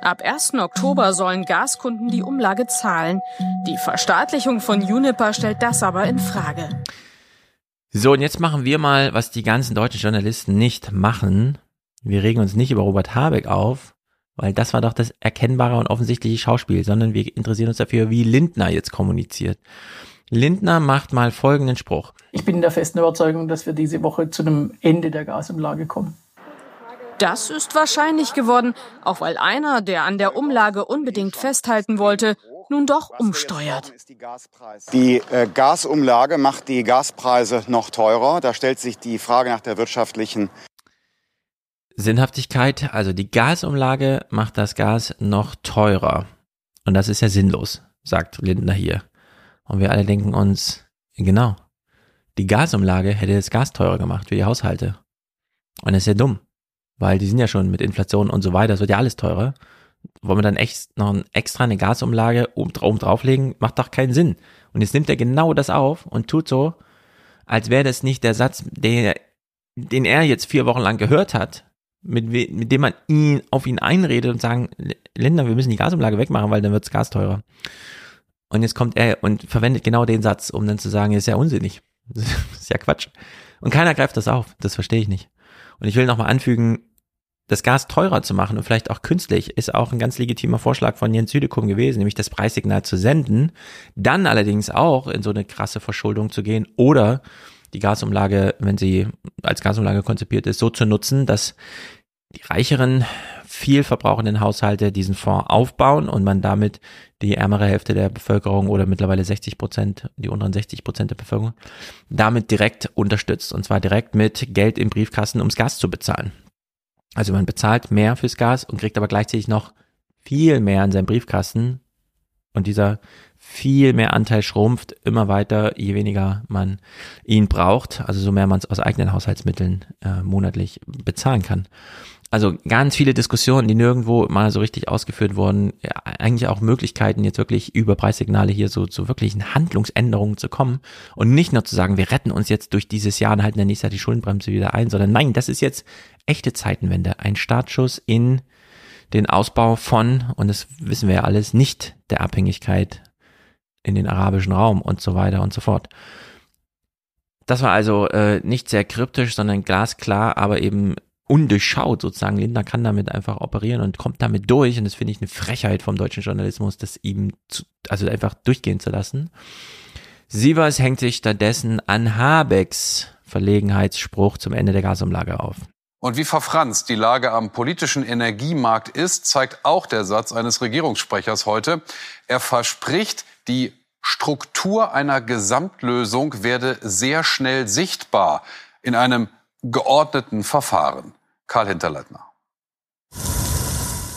Ab 1. Oktober sollen Gaskunden die Umlage zahlen. Die Verstaatlichung von Juniper stellt das aber in Frage. So, und jetzt machen wir mal, was die ganzen deutschen Journalisten nicht machen. Wir regen uns nicht über Robert Habeck auf, weil das war doch das erkennbare und offensichtliche Schauspiel, sondern wir interessieren uns dafür, wie Lindner jetzt kommuniziert. Lindner macht mal folgenden Spruch. Ich bin in der festen Überzeugung, dass wir diese Woche zu einem Ende der Gasumlage kommen. Das ist wahrscheinlich geworden, auch weil einer, der an der Umlage unbedingt festhalten wollte, nun doch umsteuert. Die äh, Gasumlage macht die Gaspreise noch teurer. Da stellt sich die Frage nach der wirtschaftlichen Sinnhaftigkeit. Also die Gasumlage macht das Gas noch teurer. Und das ist ja sinnlos, sagt Lindner hier. Und wir alle denken uns, genau, die Gasumlage hätte das Gas teurer gemacht für die Haushalte. Und das ist ja dumm, weil die sind ja schon mit Inflation und so weiter, es wird ja alles teurer wollen wir dann echt noch ein, extra eine Gasumlage oben, drauflegen? Macht doch keinen Sinn. Und jetzt nimmt er genau das auf und tut so, als wäre das nicht der Satz, den, den er jetzt vier Wochen lang gehört hat, mit, mit dem man ihn auf ihn einredet und sagen, Länder, wir müssen die Gasumlage wegmachen, weil dann wirds Gas teurer. Und jetzt kommt er und verwendet genau den Satz, um dann zu sagen, ist ja unsinnig. Ist ja Quatsch. Und keiner greift das auf. Das verstehe ich nicht. Und ich will nochmal anfügen, das Gas teurer zu machen und vielleicht auch künstlich ist auch ein ganz legitimer Vorschlag von Jens Südekum gewesen, nämlich das Preissignal zu senden, dann allerdings auch in so eine krasse Verschuldung zu gehen oder die Gasumlage, wenn sie als Gasumlage konzipiert ist, so zu nutzen, dass die reicheren, viel verbrauchenden Haushalte diesen Fonds aufbauen und man damit die ärmere Hälfte der Bevölkerung oder mittlerweile 60 Prozent, die unteren 60 Prozent der Bevölkerung, damit direkt unterstützt. Und zwar direkt mit Geld im Briefkasten, ums Gas zu bezahlen. Also man bezahlt mehr fürs Gas und kriegt aber gleichzeitig noch viel mehr in seinem Briefkasten. Und dieser viel mehr Anteil schrumpft immer weiter, je weniger man ihn braucht, also so mehr man es aus eigenen Haushaltsmitteln äh, monatlich bezahlen kann also ganz viele Diskussionen, die nirgendwo mal so richtig ausgeführt wurden, ja, eigentlich auch Möglichkeiten, jetzt wirklich über Preissignale hier so zu wirklichen Handlungsänderungen zu kommen und nicht nur zu sagen, wir retten uns jetzt durch dieses Jahr und halten dann nächstes Jahr die Schuldenbremse wieder ein, sondern nein, das ist jetzt echte Zeitenwende, ein Startschuss in den Ausbau von, und das wissen wir ja alles, nicht der Abhängigkeit in den arabischen Raum und so weiter und so fort. Das war also äh, nicht sehr kryptisch, sondern glasklar, aber eben undurchschaut sozusagen. Lindner kann damit einfach operieren und kommt damit durch. Und das finde ich eine Frechheit vom deutschen Journalismus, das ihm zu, also einfach durchgehen zu lassen. Sievers hängt sich stattdessen an Habecks Verlegenheitsspruch zum Ende der Gasumlage auf. Und wie verfranst die Lage am politischen Energiemarkt ist, zeigt auch der Satz eines Regierungssprechers heute. Er verspricht, die Struktur einer Gesamtlösung werde sehr schnell sichtbar in einem geordneten Verfahren. Karl Hinterleitner.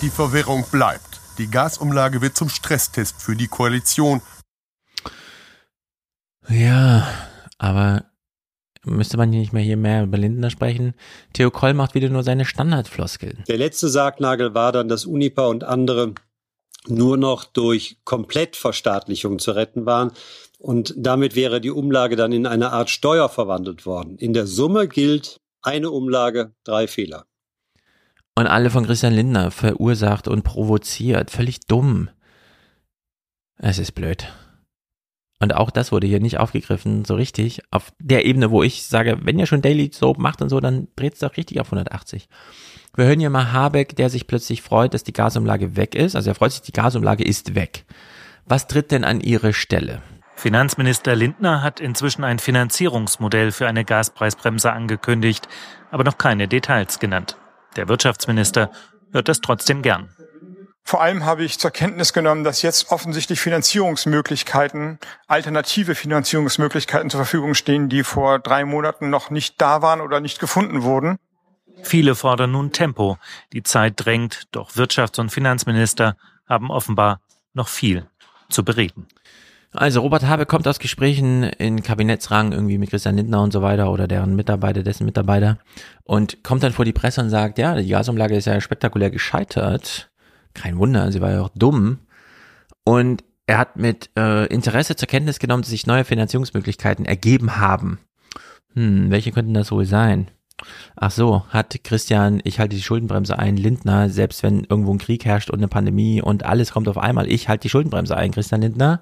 Die Verwirrung bleibt. Die Gasumlage wird zum Stresstest für die Koalition. Ja, aber müsste man nicht mehr hier mehr über Lindner sprechen? Theo Koll macht wieder nur seine Standardfloskeln. Der letzte Sargnagel war dann, dass Unipa und andere nur noch durch Komplettverstaatlichung zu retten waren. Und damit wäre die Umlage dann in eine Art Steuer verwandelt worden. In der Summe gilt, eine Umlage, drei Fehler. Und alle von Christian Lindner verursacht und provoziert. Völlig dumm. Es ist blöd. Und auch das wurde hier nicht aufgegriffen, so richtig. Auf der Ebene, wo ich sage, wenn ihr schon Daily Soap macht und so, dann dreht es doch richtig auf 180. Wir hören hier mal Habeck, der sich plötzlich freut, dass die Gasumlage weg ist. Also er freut sich, die Gasumlage ist weg. Was tritt denn an ihre Stelle? Finanzminister Lindner hat inzwischen ein Finanzierungsmodell für eine Gaspreisbremse angekündigt, aber noch keine Details genannt. Der Wirtschaftsminister hört das trotzdem gern. Vor allem habe ich zur Kenntnis genommen, dass jetzt offensichtlich Finanzierungsmöglichkeiten, alternative Finanzierungsmöglichkeiten zur Verfügung stehen, die vor drei Monaten noch nicht da waren oder nicht gefunden wurden. Viele fordern nun Tempo. Die Zeit drängt, doch Wirtschafts- und Finanzminister haben offenbar noch viel zu bereden. Also Robert Habeck kommt aus Gesprächen in Kabinettsrang irgendwie mit Christian Lindner und so weiter oder deren Mitarbeiter, dessen Mitarbeiter und kommt dann vor die Presse und sagt, ja, die Gasumlage ist ja spektakulär gescheitert. Kein Wunder, sie war ja auch dumm. Und er hat mit äh, Interesse zur Kenntnis genommen, dass sich neue Finanzierungsmöglichkeiten ergeben haben. Hm, welche könnten das wohl sein? Ach so, hat Christian, ich halte die Schuldenbremse ein, Lindner, selbst wenn irgendwo ein Krieg herrscht und eine Pandemie und alles kommt auf einmal, ich halte die Schuldenbremse ein, Christian Lindner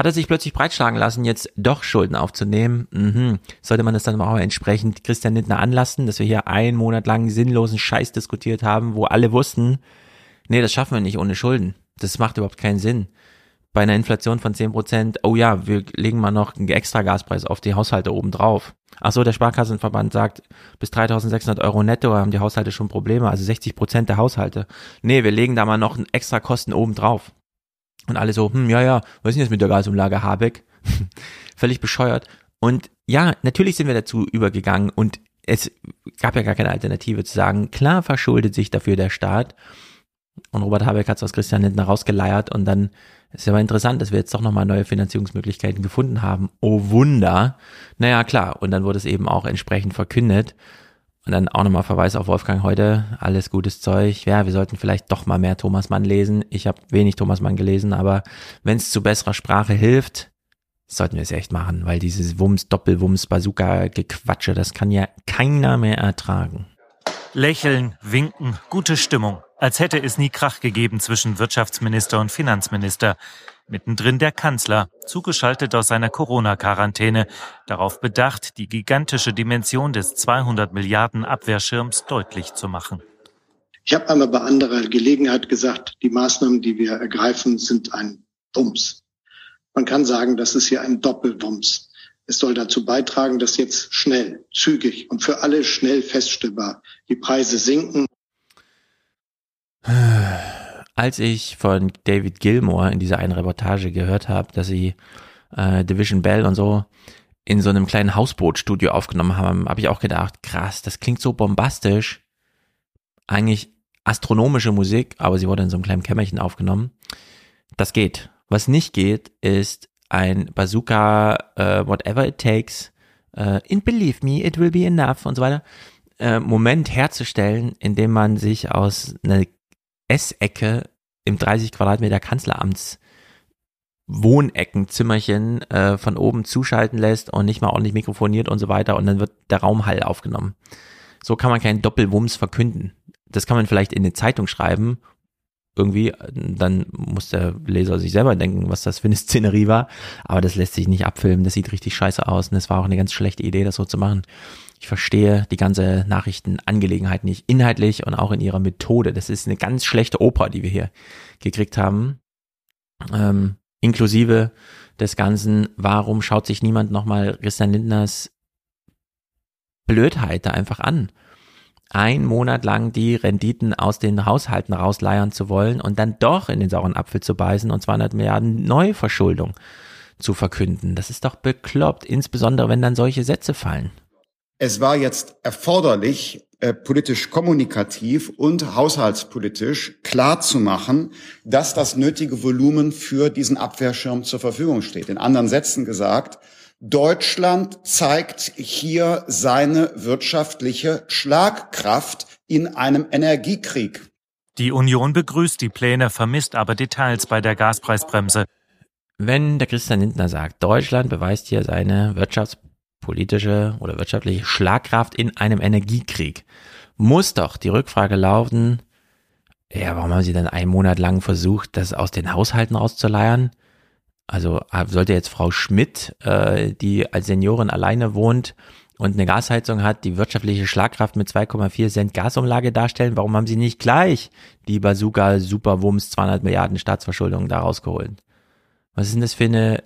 hat er sich plötzlich breitschlagen lassen, jetzt doch Schulden aufzunehmen. Mhm. Sollte man das dann auch entsprechend Christian Lindner anlassen, dass wir hier einen Monat lang sinnlosen Scheiß diskutiert haben, wo alle wussten, nee, das schaffen wir nicht ohne Schulden. Das macht überhaupt keinen Sinn. Bei einer Inflation von zehn Prozent, oh ja, wir legen mal noch einen extra Gaspreis auf die Haushalte oben drauf. Ach so, der Sparkassenverband sagt, bis 3600 Euro netto haben die Haushalte schon Probleme, also 60 Prozent der Haushalte. Nee, wir legen da mal noch extra Kosten oben drauf. Und alle so, hm, ja, ja, was ist denn jetzt mit der Gasumlage Habeck? Völlig bescheuert. Und ja, natürlich sind wir dazu übergegangen und es gab ja gar keine Alternative zu sagen, klar verschuldet sich dafür der Staat. Und Robert Habeck hat es aus Christian Lindner rausgeleiert und dann ist ja aber interessant, dass wir jetzt doch nochmal neue Finanzierungsmöglichkeiten gefunden haben. Oh Wunder. Naja, klar. Und dann wurde es eben auch entsprechend verkündet. Und dann auch nochmal Verweis auf Wolfgang heute. Alles gutes Zeug. Ja, wir sollten vielleicht doch mal mehr Thomas Mann lesen. Ich habe wenig Thomas Mann gelesen, aber wenn es zu besserer Sprache hilft, sollten wir es echt machen, weil dieses Wumms, Doppelwumms, Bazooka-Gequatsche, das kann ja keiner mehr ertragen. Lächeln, winken, gute Stimmung. Als hätte es nie Krach gegeben zwischen Wirtschaftsminister und Finanzminister. Mittendrin der Kanzler, zugeschaltet aus seiner Corona-Quarantäne, darauf bedacht, die gigantische Dimension des 200 Milliarden Abwehrschirms deutlich zu machen. Ich habe einmal bei anderer Gelegenheit gesagt, die Maßnahmen, die wir ergreifen, sind ein Wumms. Man kann sagen, das ist hier ein Doppelwumms. Es soll dazu beitragen, dass jetzt schnell, zügig und für alle schnell feststellbar die Preise sinken. Als ich von David Gilmore in dieser einen Reportage gehört habe, dass sie äh, Division Bell und so in so einem kleinen Hausbootstudio aufgenommen haben, habe ich auch gedacht, krass, das klingt so bombastisch. Eigentlich astronomische Musik, aber sie wurde in so einem kleinen Kämmerchen aufgenommen. Das geht. Was nicht geht, ist ein Bazooka, uh, whatever it takes, uh, and believe me, it will be enough und so weiter, uh, Moment herzustellen, in dem man sich aus einer Essecke im 30 Quadratmeter Kanzleramts Wohneckenzimmerchen äh, von oben zuschalten lässt und nicht mal ordentlich mikrofoniert und so weiter und dann wird der Raumhall aufgenommen. So kann man keinen Doppelwumms verkünden. Das kann man vielleicht in eine Zeitung schreiben irgendwie, dann muss der Leser sich selber denken, was das für eine Szenerie war. Aber das lässt sich nicht abfilmen, das sieht richtig scheiße aus und es war auch eine ganz schlechte Idee, das so zu machen. Ich verstehe die ganze Nachrichtenangelegenheit nicht inhaltlich und auch in ihrer Methode. Das ist eine ganz schlechte Oper, die wir hier gekriegt haben. Ähm, inklusive des Ganzen, warum schaut sich niemand nochmal Christian Lindners Blödheit da einfach an? ein Monat lang die Renditen aus den Haushalten rausleiern zu wollen und dann doch in den sauren Apfel zu beißen und 200 Milliarden Neuverschuldung zu verkünden. Das ist doch bekloppt, insbesondere wenn dann solche Sätze fallen. Es war jetzt erforderlich, äh, politisch kommunikativ und haushaltspolitisch klar zu machen, dass das nötige Volumen für diesen Abwehrschirm zur Verfügung steht. In anderen Sätzen gesagt, Deutschland zeigt hier seine wirtschaftliche Schlagkraft in einem Energiekrieg. Die Union begrüßt die Pläne, vermisst aber Details bei der Gaspreisbremse. Wenn der Christian Lindner sagt, Deutschland beweist hier seine wirtschaftspolitische oder wirtschaftliche Schlagkraft in einem Energiekrieg, muss doch die Rückfrage lauten, ja, warum haben Sie denn einen Monat lang versucht, das aus den Haushalten rauszuleiern? Also äh, sollte jetzt Frau Schmidt, äh, die als Seniorin alleine wohnt und eine Gasheizung hat, die wirtschaftliche Schlagkraft mit 2,4 Cent Gasumlage darstellen, warum haben sie nicht gleich die Bazooka Superwumms 200 Milliarden Staatsverschuldung da rausgeholt? Was ist denn das für eine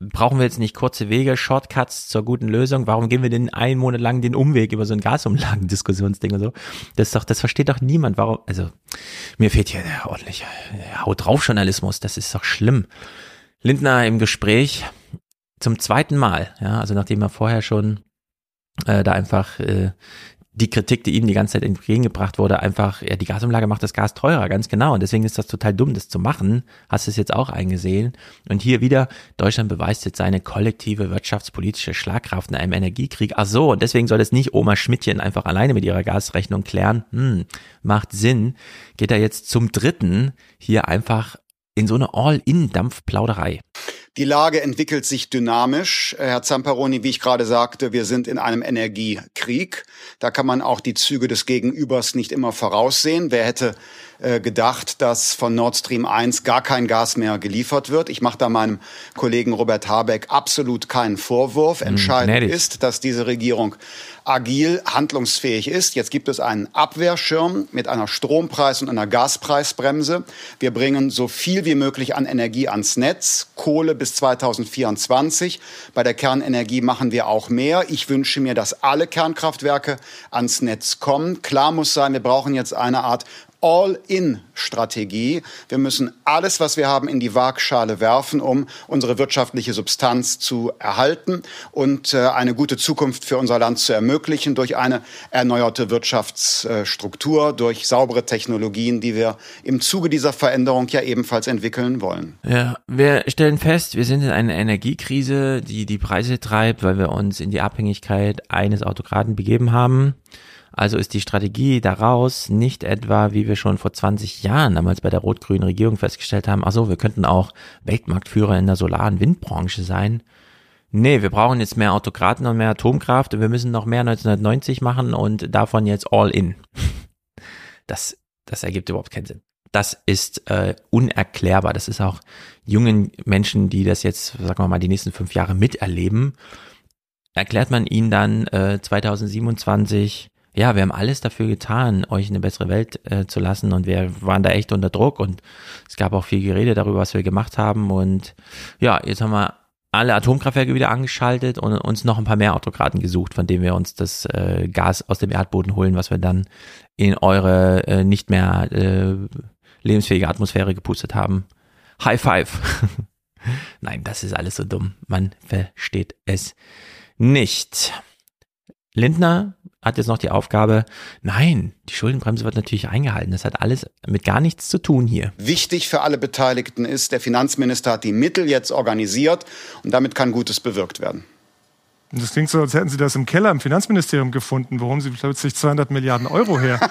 brauchen wir jetzt nicht kurze Wege, Shortcuts zur guten Lösung? Warum gehen wir denn einen Monat lang den Umweg über so ein Gasumlagen-Diskussionsding und so? Das ist doch, das versteht doch niemand. Warum? Also, mir fehlt hier der ordentliche Haut drauf Journalismus. Das ist doch schlimm. Lindner im Gespräch zum zweiten Mal, ja, also nachdem er vorher schon äh, da einfach äh, die Kritik, die ihm die ganze Zeit entgegengebracht wurde, einfach, ja, die Gasumlage macht das Gas teurer, ganz genau. Und deswegen ist das total dumm, das zu machen. Hast du es jetzt auch eingesehen? Und hier wieder, Deutschland beweist jetzt seine kollektive wirtschaftspolitische Schlagkraft in einem Energiekrieg. Ach so, und deswegen soll das nicht Oma Schmidtchen einfach alleine mit ihrer Gasrechnung klären. Hm, macht Sinn. Geht er jetzt zum dritten hier einfach in so eine All-in-Dampfplauderei. Die Lage entwickelt sich dynamisch. Herr Zamperoni, wie ich gerade sagte, wir sind in einem Energiekrieg. Da kann man auch die Züge des Gegenübers nicht immer voraussehen. Wer hätte äh, gedacht, dass von Nord Stream 1 gar kein Gas mehr geliefert wird? Ich mache da meinem Kollegen Robert Habeck absolut keinen Vorwurf. Hm, Entscheidend mm, ist, dass diese Regierung agil handlungsfähig ist. Jetzt gibt es einen Abwehrschirm mit einer Strompreis- und einer Gaspreisbremse. Wir bringen so viel wie möglich an Energie ans Netz. Kohle bis 2024. Bei der Kernenergie machen wir auch mehr. Ich wünsche mir, dass alle Kernkraftwerke ans Netz kommen. Klar muss sein, wir brauchen jetzt eine Art All-in-Strategie. Wir müssen alles, was wir haben, in die Waagschale werfen, um unsere wirtschaftliche Substanz zu erhalten und äh, eine gute Zukunft für unser Land zu ermöglichen durch eine erneuerte Wirtschaftsstruktur, durch saubere Technologien, die wir im Zuge dieser Veränderung ja ebenfalls entwickeln wollen. Ja, wir stellen fest, wir sind in einer Energiekrise, die die Preise treibt, weil wir uns in die Abhängigkeit eines Autokraten begeben haben. Also ist die Strategie daraus nicht etwa, wie wir schon vor 20 Jahren damals bei der rot-grünen Regierung festgestellt haben, ach so, wir könnten auch Weltmarktführer in der Solar- und Windbranche sein. Nee, wir brauchen jetzt mehr Autokraten und mehr Atomkraft und wir müssen noch mehr 1990 machen und davon jetzt all in. Das, das ergibt überhaupt keinen Sinn. Das ist äh, unerklärbar. Das ist auch jungen Menschen, die das jetzt, sagen wir mal, die nächsten fünf Jahre miterleben, erklärt man ihnen dann äh, 2027, ja, wir haben alles dafür getan, euch eine bessere Welt äh, zu lassen und wir waren da echt unter Druck und es gab auch viel Gerede darüber, was wir gemacht haben und ja, jetzt haben wir alle Atomkraftwerke wieder angeschaltet und uns noch ein paar mehr Autokraten gesucht, von denen wir uns das äh, Gas aus dem Erdboden holen, was wir dann in eure äh, nicht mehr äh, lebensfähige Atmosphäre gepustet haben. High five. Nein, das ist alles so dumm. Man versteht es nicht. Lindner hat jetzt noch die Aufgabe, nein, die Schuldenbremse wird natürlich eingehalten. Das hat alles mit gar nichts zu tun hier. Wichtig für alle Beteiligten ist, der Finanzminister hat die Mittel jetzt organisiert und damit kann Gutes bewirkt werden. Das klingt so, als hätten Sie das im Keller im Finanzministerium gefunden. Wo haben Sie plötzlich 200 Milliarden Euro her?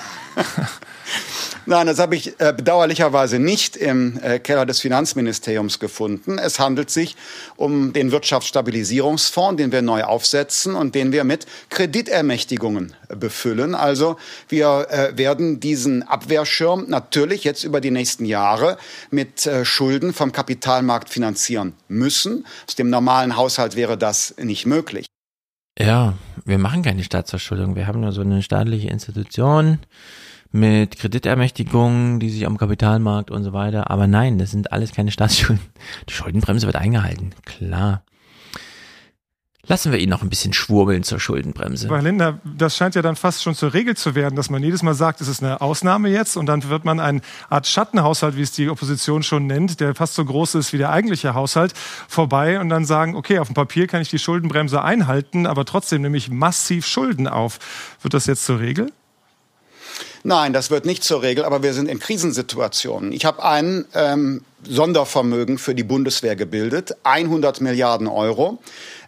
Nein, das habe ich äh, bedauerlicherweise nicht im äh, Keller des Finanzministeriums gefunden. Es handelt sich um den Wirtschaftsstabilisierungsfonds, den wir neu aufsetzen und den wir mit Kreditermächtigungen befüllen. Also wir äh, werden diesen Abwehrschirm natürlich jetzt über die nächsten Jahre mit äh, Schulden vom Kapitalmarkt finanzieren müssen. Aus dem normalen Haushalt wäre das nicht möglich. Ja, wir machen keine Staatsverschuldung. Wir haben nur so eine staatliche Institution mit Kreditermächtigungen, die sich am Kapitalmarkt und so weiter. Aber nein, das sind alles keine Staatsschulden. Die Schuldenbremse wird eingehalten, klar. Lassen wir ihn noch ein bisschen schwurbeln zur Schuldenbremse. Weil Linda, das scheint ja dann fast schon zur Regel zu werden, dass man jedes Mal sagt, es ist eine Ausnahme jetzt und dann wird man eine Art Schattenhaushalt, wie es die Opposition schon nennt, der fast so groß ist wie der eigentliche Haushalt, vorbei und dann sagen, okay, auf dem Papier kann ich die Schuldenbremse einhalten, aber trotzdem nehme ich massiv Schulden auf. Wird das jetzt zur Regel? Nein, das wird nicht zur Regel, aber wir sind in Krisensituationen. Ich habe ein ähm, Sondervermögen für die Bundeswehr gebildet, 100 Milliarden Euro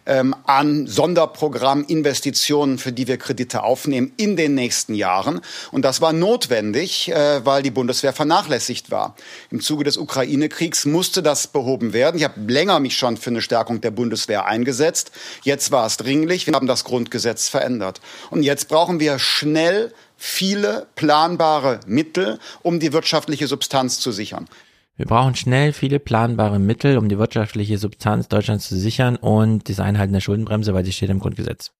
ähm, an Sonderprogramminvestitionen, für die wir Kredite aufnehmen in den nächsten Jahren. Und das war notwendig, äh, weil die Bundeswehr vernachlässigt war. Im Zuge des Ukraine-Kriegs musste das behoben werden. Ich habe länger mich schon für eine Stärkung der Bundeswehr eingesetzt. Jetzt war es dringlich. Wir haben das Grundgesetz verändert. Und jetzt brauchen wir schnell viele planbare Mittel, um die wirtschaftliche Substanz zu sichern. Wir brauchen schnell viele planbare Mittel, um die wirtschaftliche Substanz Deutschlands zu sichern und das Einhalten der Schuldenbremse, weil sie steht im Grundgesetz.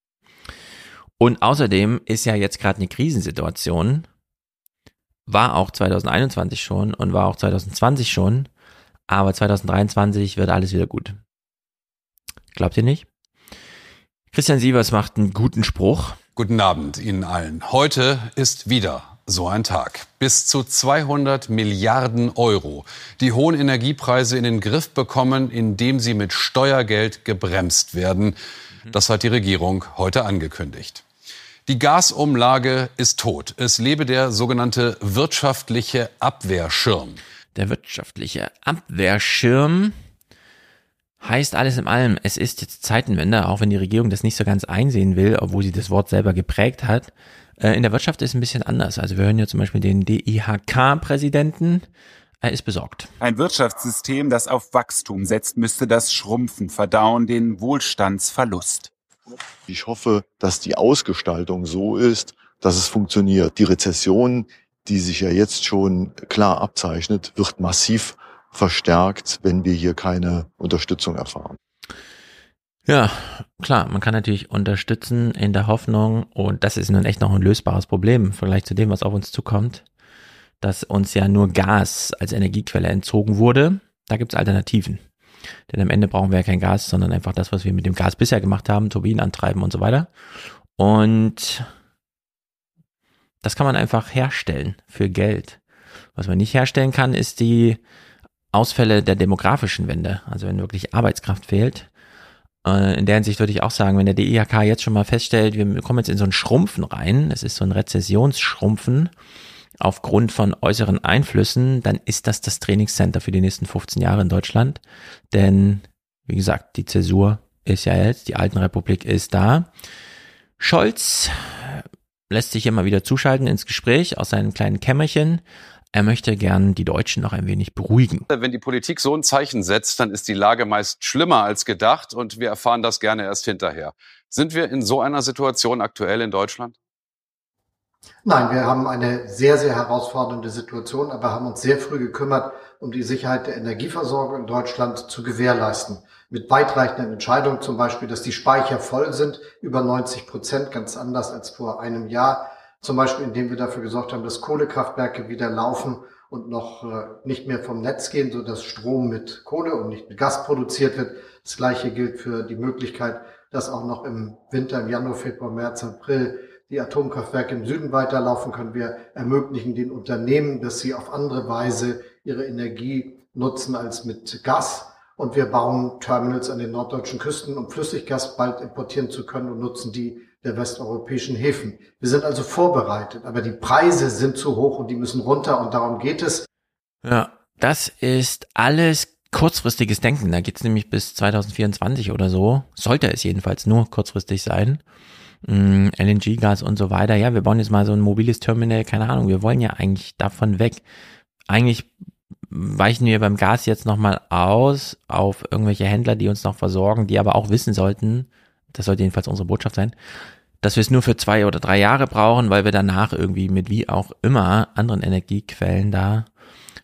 Und außerdem ist ja jetzt gerade eine Krisensituation, war auch 2021 schon und war auch 2020 schon, aber 2023 wird alles wieder gut. Glaubt ihr nicht? Christian Sievers macht einen guten Spruch. Guten Abend Ihnen allen. Heute ist wieder so ein Tag. Bis zu 200 Milliarden Euro. Die hohen Energiepreise in den Griff bekommen, indem sie mit Steuergeld gebremst werden. Das hat die Regierung heute angekündigt. Die Gasumlage ist tot. Es lebe der sogenannte wirtschaftliche Abwehrschirm. Der wirtschaftliche Abwehrschirm heißt alles in allem, es ist jetzt Zeitenwende, auch wenn die Regierung das nicht so ganz einsehen will, obwohl sie das Wort selber geprägt hat. Äh, in der Wirtschaft ist es ein bisschen anders. Also wir hören ja zum Beispiel den DIHK-Präsidenten. Er ist besorgt. Ein Wirtschaftssystem, das auf Wachstum setzt, müsste das Schrumpfen verdauen, den Wohlstandsverlust. Ich hoffe, dass die Ausgestaltung so ist, dass es funktioniert. Die Rezession, die sich ja jetzt schon klar abzeichnet, wird massiv verstärkt, wenn wir hier keine Unterstützung erfahren. Ja, klar, man kann natürlich unterstützen in der Hoffnung, und das ist nun echt noch ein lösbares Problem im Vergleich zu dem, was auf uns zukommt, dass uns ja nur Gas als Energiequelle entzogen wurde. Da gibt's Alternativen. Denn am Ende brauchen wir ja kein Gas, sondern einfach das, was wir mit dem Gas bisher gemacht haben, Turbinen antreiben und so weiter. Und das kann man einfach herstellen für Geld. Was man nicht herstellen kann, ist die Ausfälle der demografischen Wende. Also wenn wirklich Arbeitskraft fehlt. Äh, in der Hinsicht würde ich auch sagen, wenn der DIHK jetzt schon mal feststellt, wir kommen jetzt in so ein Schrumpfen rein, es ist so ein Rezessionsschrumpfen aufgrund von äußeren Einflüssen, dann ist das das Trainingscenter für die nächsten 15 Jahre in Deutschland. Denn, wie gesagt, die Zäsur ist ja jetzt, die Alten Republik ist da. Scholz lässt sich immer wieder zuschalten ins Gespräch aus seinem kleinen Kämmerchen. Er möchte gern die Deutschen noch ein wenig beruhigen. Wenn die Politik so ein Zeichen setzt, dann ist die Lage meist schlimmer als gedacht und wir erfahren das gerne erst hinterher. Sind wir in so einer Situation aktuell in Deutschland? Nein, wir haben eine sehr, sehr herausfordernde Situation, aber haben uns sehr früh gekümmert, um die Sicherheit der Energieversorgung in Deutschland zu gewährleisten. Mit weitreichenden Entscheidungen zum Beispiel, dass die Speicher voll sind, über 90 Prozent, ganz anders als vor einem Jahr zum Beispiel, indem wir dafür gesorgt haben, dass Kohlekraftwerke wieder laufen und noch äh, nicht mehr vom Netz gehen, so dass Strom mit Kohle und nicht mit Gas produziert wird. Das Gleiche gilt für die Möglichkeit, dass auch noch im Winter, im Januar, Februar, März, April die Atomkraftwerke im Süden weiterlaufen können. Wir ermöglichen den Unternehmen, dass sie auf andere Weise ihre Energie nutzen als mit Gas. Und wir bauen Terminals an den norddeutschen Küsten, um Flüssiggas bald importieren zu können und nutzen die der westeuropäischen Häfen. Wir sind also vorbereitet, aber die Preise sind zu hoch und die müssen runter und darum geht es. Ja, das ist alles kurzfristiges Denken. Da geht es nämlich bis 2024 oder so. Sollte es jedenfalls nur kurzfristig sein. Mm, LNG-Gas und so weiter. Ja, wir bauen jetzt mal so ein mobiles Terminal, keine Ahnung. Wir wollen ja eigentlich davon weg. Eigentlich weichen wir beim Gas jetzt nochmal aus auf irgendwelche Händler, die uns noch versorgen, die aber auch wissen sollten, das sollte jedenfalls unsere Botschaft sein, dass wir es nur für zwei oder drei Jahre brauchen, weil wir danach irgendwie mit wie auch immer anderen Energiequellen da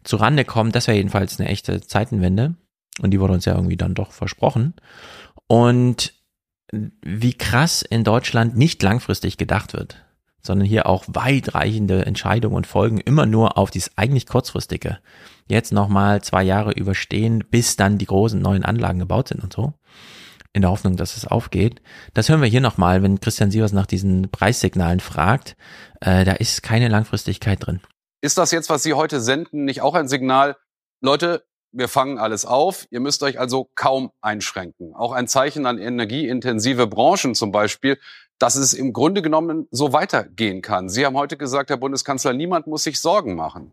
zu Rande kommen. Das wäre jedenfalls eine echte Zeitenwende. Und die wurde uns ja irgendwie dann doch versprochen. Und wie krass in Deutschland nicht langfristig gedacht wird, sondern hier auch weitreichende Entscheidungen und Folgen immer nur auf dieses eigentlich kurzfristige. Jetzt nochmal zwei Jahre überstehen, bis dann die großen neuen Anlagen gebaut sind und so in der Hoffnung, dass es aufgeht. Das hören wir hier nochmal, wenn Christian Sievers nach diesen Preissignalen fragt. Äh, da ist keine Langfristigkeit drin. Ist das jetzt, was Sie heute senden, nicht auch ein Signal? Leute, wir fangen alles auf. Ihr müsst euch also kaum einschränken. Auch ein Zeichen an energieintensive Branchen zum Beispiel, dass es im Grunde genommen so weitergehen kann. Sie haben heute gesagt, Herr Bundeskanzler, niemand muss sich Sorgen machen.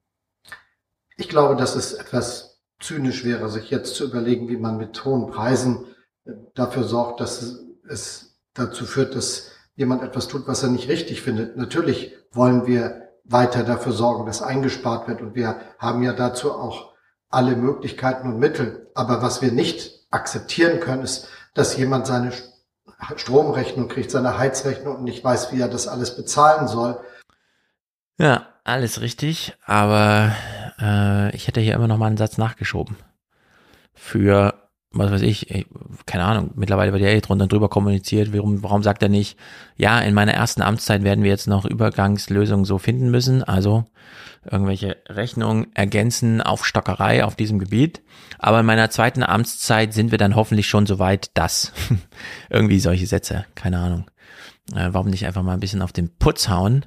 Ich glaube, dass es etwas zynisch wäre, sich jetzt zu überlegen, wie man mit hohen Preisen dafür sorgt, dass es dazu führt, dass jemand etwas tut, was er nicht richtig findet. Natürlich wollen wir weiter dafür sorgen, dass eingespart wird und wir haben ja dazu auch alle Möglichkeiten und Mittel. Aber was wir nicht akzeptieren können, ist, dass jemand seine Stromrechnung kriegt, seine Heizrechnung und nicht weiß, wie er das alles bezahlen soll. Ja, alles richtig, aber äh, ich hätte hier immer noch mal einen Satz nachgeschoben. Für was weiß ich, keine Ahnung, mittlerweile wird ja eh drunter drüber kommuniziert, warum, warum sagt er nicht, ja, in meiner ersten Amtszeit werden wir jetzt noch Übergangslösungen so finden müssen, also irgendwelche Rechnungen ergänzen, Aufstockerei auf diesem Gebiet, aber in meiner zweiten Amtszeit sind wir dann hoffentlich schon so weit, dass irgendwie solche Sätze, keine Ahnung, äh, warum nicht einfach mal ein bisschen auf den Putz hauen,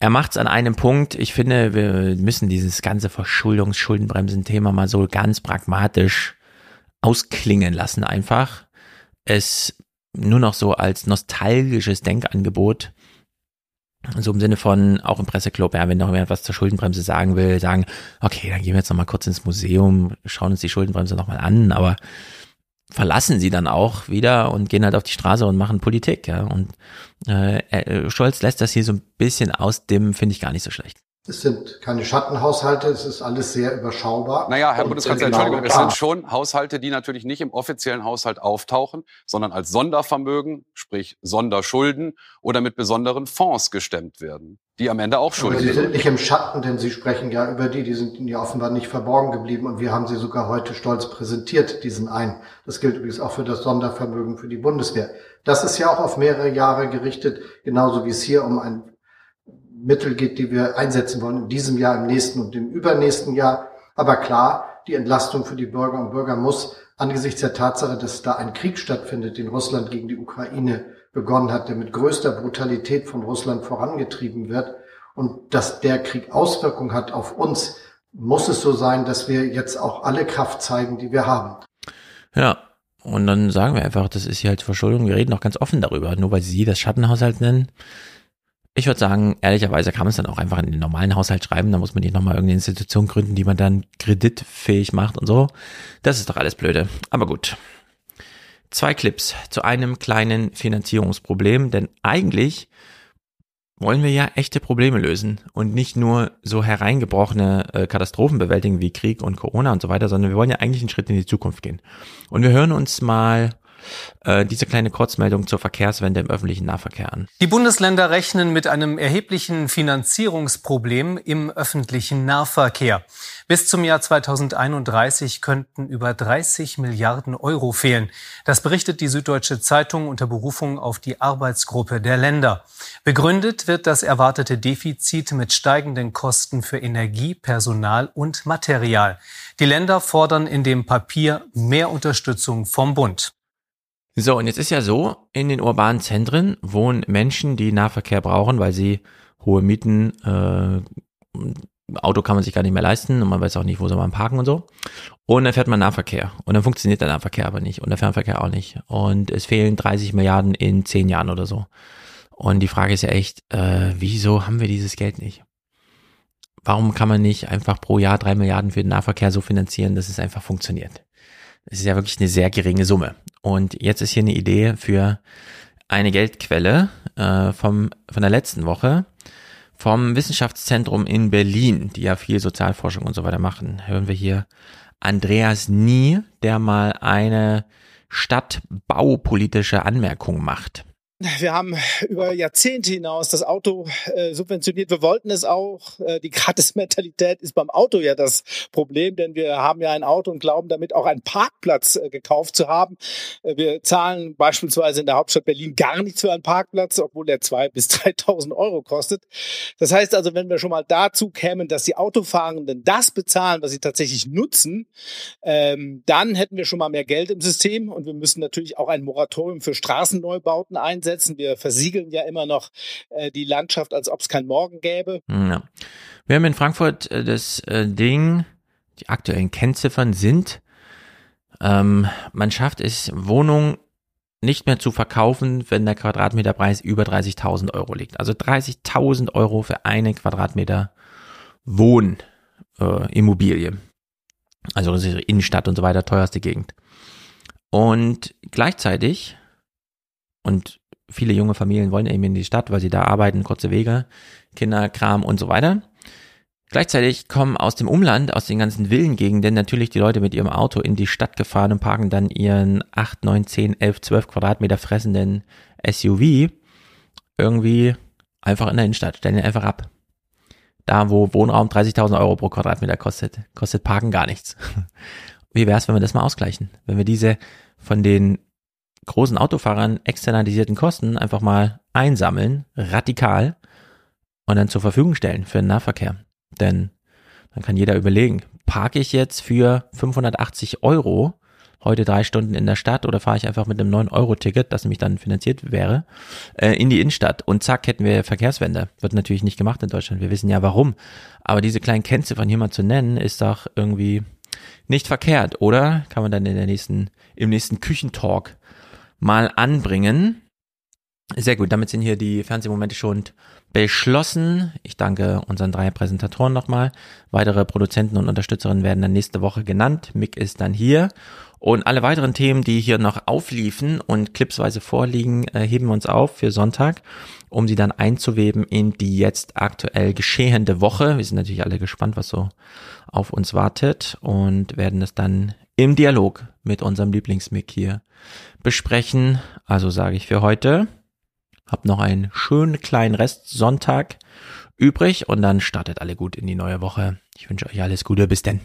er macht's an einem Punkt. Ich finde, wir müssen dieses ganze Verschuldungs-Schuldenbremsen-Thema mal so ganz pragmatisch ausklingen lassen einfach. Es nur noch so als nostalgisches Denkangebot so im Sinne von, auch im Presseclub, ja, wenn noch jemand was zur Schuldenbremse sagen will, sagen, okay, dann gehen wir jetzt noch mal kurz ins Museum, schauen uns die Schuldenbremse noch mal an, aber verlassen sie dann auch wieder und gehen halt auf die Straße und machen Politik, ja. Und äh, Scholz lässt das hier so ein bisschen ausdimmen, finde ich gar nicht so schlecht. Es sind keine Schattenhaushalte, es ist alles sehr überschaubar. Naja, Herr Bundeskanzler, Entschuldigung, es sind schon Haushalte, die natürlich nicht im offiziellen Haushalt auftauchen, sondern als Sondervermögen, sprich Sonderschulden oder mit besonderen Fonds gestemmt werden, die am Ende auch schulden sind. Sie sind nicht im Schatten, denn Sie sprechen ja über die, die sind Ihnen ja offenbar nicht verborgen geblieben und wir haben sie sogar heute stolz präsentiert, diesen einen. Das gilt übrigens auch für das Sondervermögen für die Bundeswehr. Das ist ja auch auf mehrere Jahre gerichtet, genauso wie es hier um ein Mittel geht, die wir einsetzen wollen in diesem Jahr, im nächsten und im übernächsten Jahr. Aber klar, die Entlastung für die Bürger und Bürger muss angesichts der Tatsache, dass da ein Krieg stattfindet, den Russland gegen die Ukraine begonnen hat, der mit größter Brutalität von Russland vorangetrieben wird und dass der Krieg Auswirkungen hat auf uns, muss es so sein, dass wir jetzt auch alle Kraft zeigen, die wir haben. Ja, und dann sagen wir einfach, das ist hier halt Verschuldung. Wir reden auch ganz offen darüber, nur weil sie das Schattenhaushalt nennen. Ich würde sagen, ehrlicherweise kann man es dann auch einfach in den normalen Haushalt schreiben. Da muss man nicht nochmal irgendeine Institution gründen, die man dann kreditfähig macht und so. Das ist doch alles blöde. Aber gut. Zwei Clips zu einem kleinen Finanzierungsproblem, denn eigentlich wollen wir ja echte Probleme lösen und nicht nur so hereingebrochene äh, Katastrophen bewältigen wie Krieg und Corona und so weiter, sondern wir wollen ja eigentlich einen Schritt in die Zukunft gehen. Und wir hören uns mal äh, diese kleine Kurzmeldung zur Verkehrswende im öffentlichen Nahverkehr an. Die Bundesländer rechnen mit einem erheblichen Finanzierungsproblem im öffentlichen Nahverkehr. Bis zum Jahr 2031 könnten über 30 Milliarden Euro fehlen. Das berichtet die Süddeutsche Zeitung unter Berufung auf die Arbeitsgruppe der Länder. Begründet wird das erwartete Defizit mit steigenden Kosten für Energie, Personal und Material. Die Länder fordern in dem Papier mehr Unterstützung vom Bund. So, und jetzt ist ja so, in den urbanen Zentren wohnen Menschen, die Nahverkehr brauchen, weil sie hohe Mieten, äh, Auto kann man sich gar nicht mehr leisten und man weiß auch nicht, wo soll man parken und so. Und dann fährt man Nahverkehr. Und dann funktioniert der Nahverkehr aber nicht und der Fernverkehr auch nicht. Und es fehlen 30 Milliarden in 10 Jahren oder so. Und die Frage ist ja echt, äh, wieso haben wir dieses Geld nicht? Warum kann man nicht einfach pro Jahr drei Milliarden für den Nahverkehr so finanzieren, dass es einfach funktioniert? Es ist ja wirklich eine sehr geringe Summe. Und jetzt ist hier eine Idee für eine Geldquelle äh, vom, von der letzten Woche vom Wissenschaftszentrum in Berlin, die ja viel Sozialforschung und so weiter machen. Hören wir hier Andreas Nie, der mal eine stadtbaupolitische Anmerkung macht. Wir haben über Jahrzehnte hinaus das Auto äh, subventioniert. Wir wollten es auch. Äh, die Gratis-Mentalität ist beim Auto ja das Problem, denn wir haben ja ein Auto und glauben damit auch einen Parkplatz äh, gekauft zu haben. Äh, wir zahlen beispielsweise in der Hauptstadt Berlin gar nichts für einen Parkplatz, obwohl der zwei bis 3.000 Euro kostet. Das heißt also, wenn wir schon mal dazu kämen, dass die Autofahrenden das bezahlen, was sie tatsächlich nutzen, ähm, dann hätten wir schon mal mehr Geld im System und wir müssen natürlich auch ein Moratorium für Straßenneubauten einsetzen einsetzen. Wir versiegeln ja immer noch äh, die Landschaft, als ob es kein Morgen gäbe. Ja. Wir haben in Frankfurt äh, das äh, Ding, die aktuellen Kennziffern sind, ähm, man schafft es, Wohnungen nicht mehr zu verkaufen, wenn der Quadratmeterpreis über 30.000 Euro liegt. Also 30.000 Euro für eine Quadratmeter Wohnimmobilie. Äh, also das ist Innenstadt und so weiter, teuerste Gegend. Und gleichzeitig, und viele junge Familien wollen eben in die Stadt, weil sie da arbeiten, kurze Wege, Kinderkram und so weiter. Gleichzeitig kommen aus dem Umland, aus den ganzen Villengegenden natürlich die Leute mit ihrem Auto in die Stadt gefahren und parken dann ihren 8, 9, 10, 11, 12 Quadratmeter fressenden SUV irgendwie einfach in der Innenstadt, stellen ihn einfach ab. Da, wo Wohnraum 30.000 Euro pro Quadratmeter kostet, kostet Parken gar nichts. Wie wäre es, wenn wir das mal ausgleichen? Wenn wir diese von den großen Autofahrern externalisierten Kosten einfach mal einsammeln, radikal und dann zur Verfügung stellen für den Nahverkehr. Denn dann kann jeder überlegen, parke ich jetzt für 580 Euro heute drei Stunden in der Stadt oder fahre ich einfach mit einem 9-Euro-Ticket, das nämlich dann finanziert wäre, äh, in die Innenstadt und zack, hätten wir Verkehrswende. Wird natürlich nicht gemacht in Deutschland, wir wissen ja warum. Aber diese kleinen Kennziffern hier mal zu nennen, ist doch irgendwie nicht verkehrt, oder? Kann man dann in der nächsten, im nächsten Küchentalk mal anbringen. Sehr gut, damit sind hier die Fernsehmomente schon beschlossen. Ich danke unseren drei Präsentatoren nochmal. Weitere Produzenten und Unterstützerinnen werden dann nächste Woche genannt. Mick ist dann hier. Und alle weiteren Themen, die hier noch aufliefen und clipsweise vorliegen, äh, heben wir uns auf für Sonntag, um sie dann einzuweben in die jetzt aktuell geschehende Woche. Wir sind natürlich alle gespannt, was so auf uns wartet und werden es dann im Dialog mit unserem Lieblingsmick hier besprechen. Also sage ich für heute, habt noch einen schönen kleinen Rest Sonntag übrig und dann startet alle gut in die neue Woche. Ich wünsche euch alles Gute, bis denn.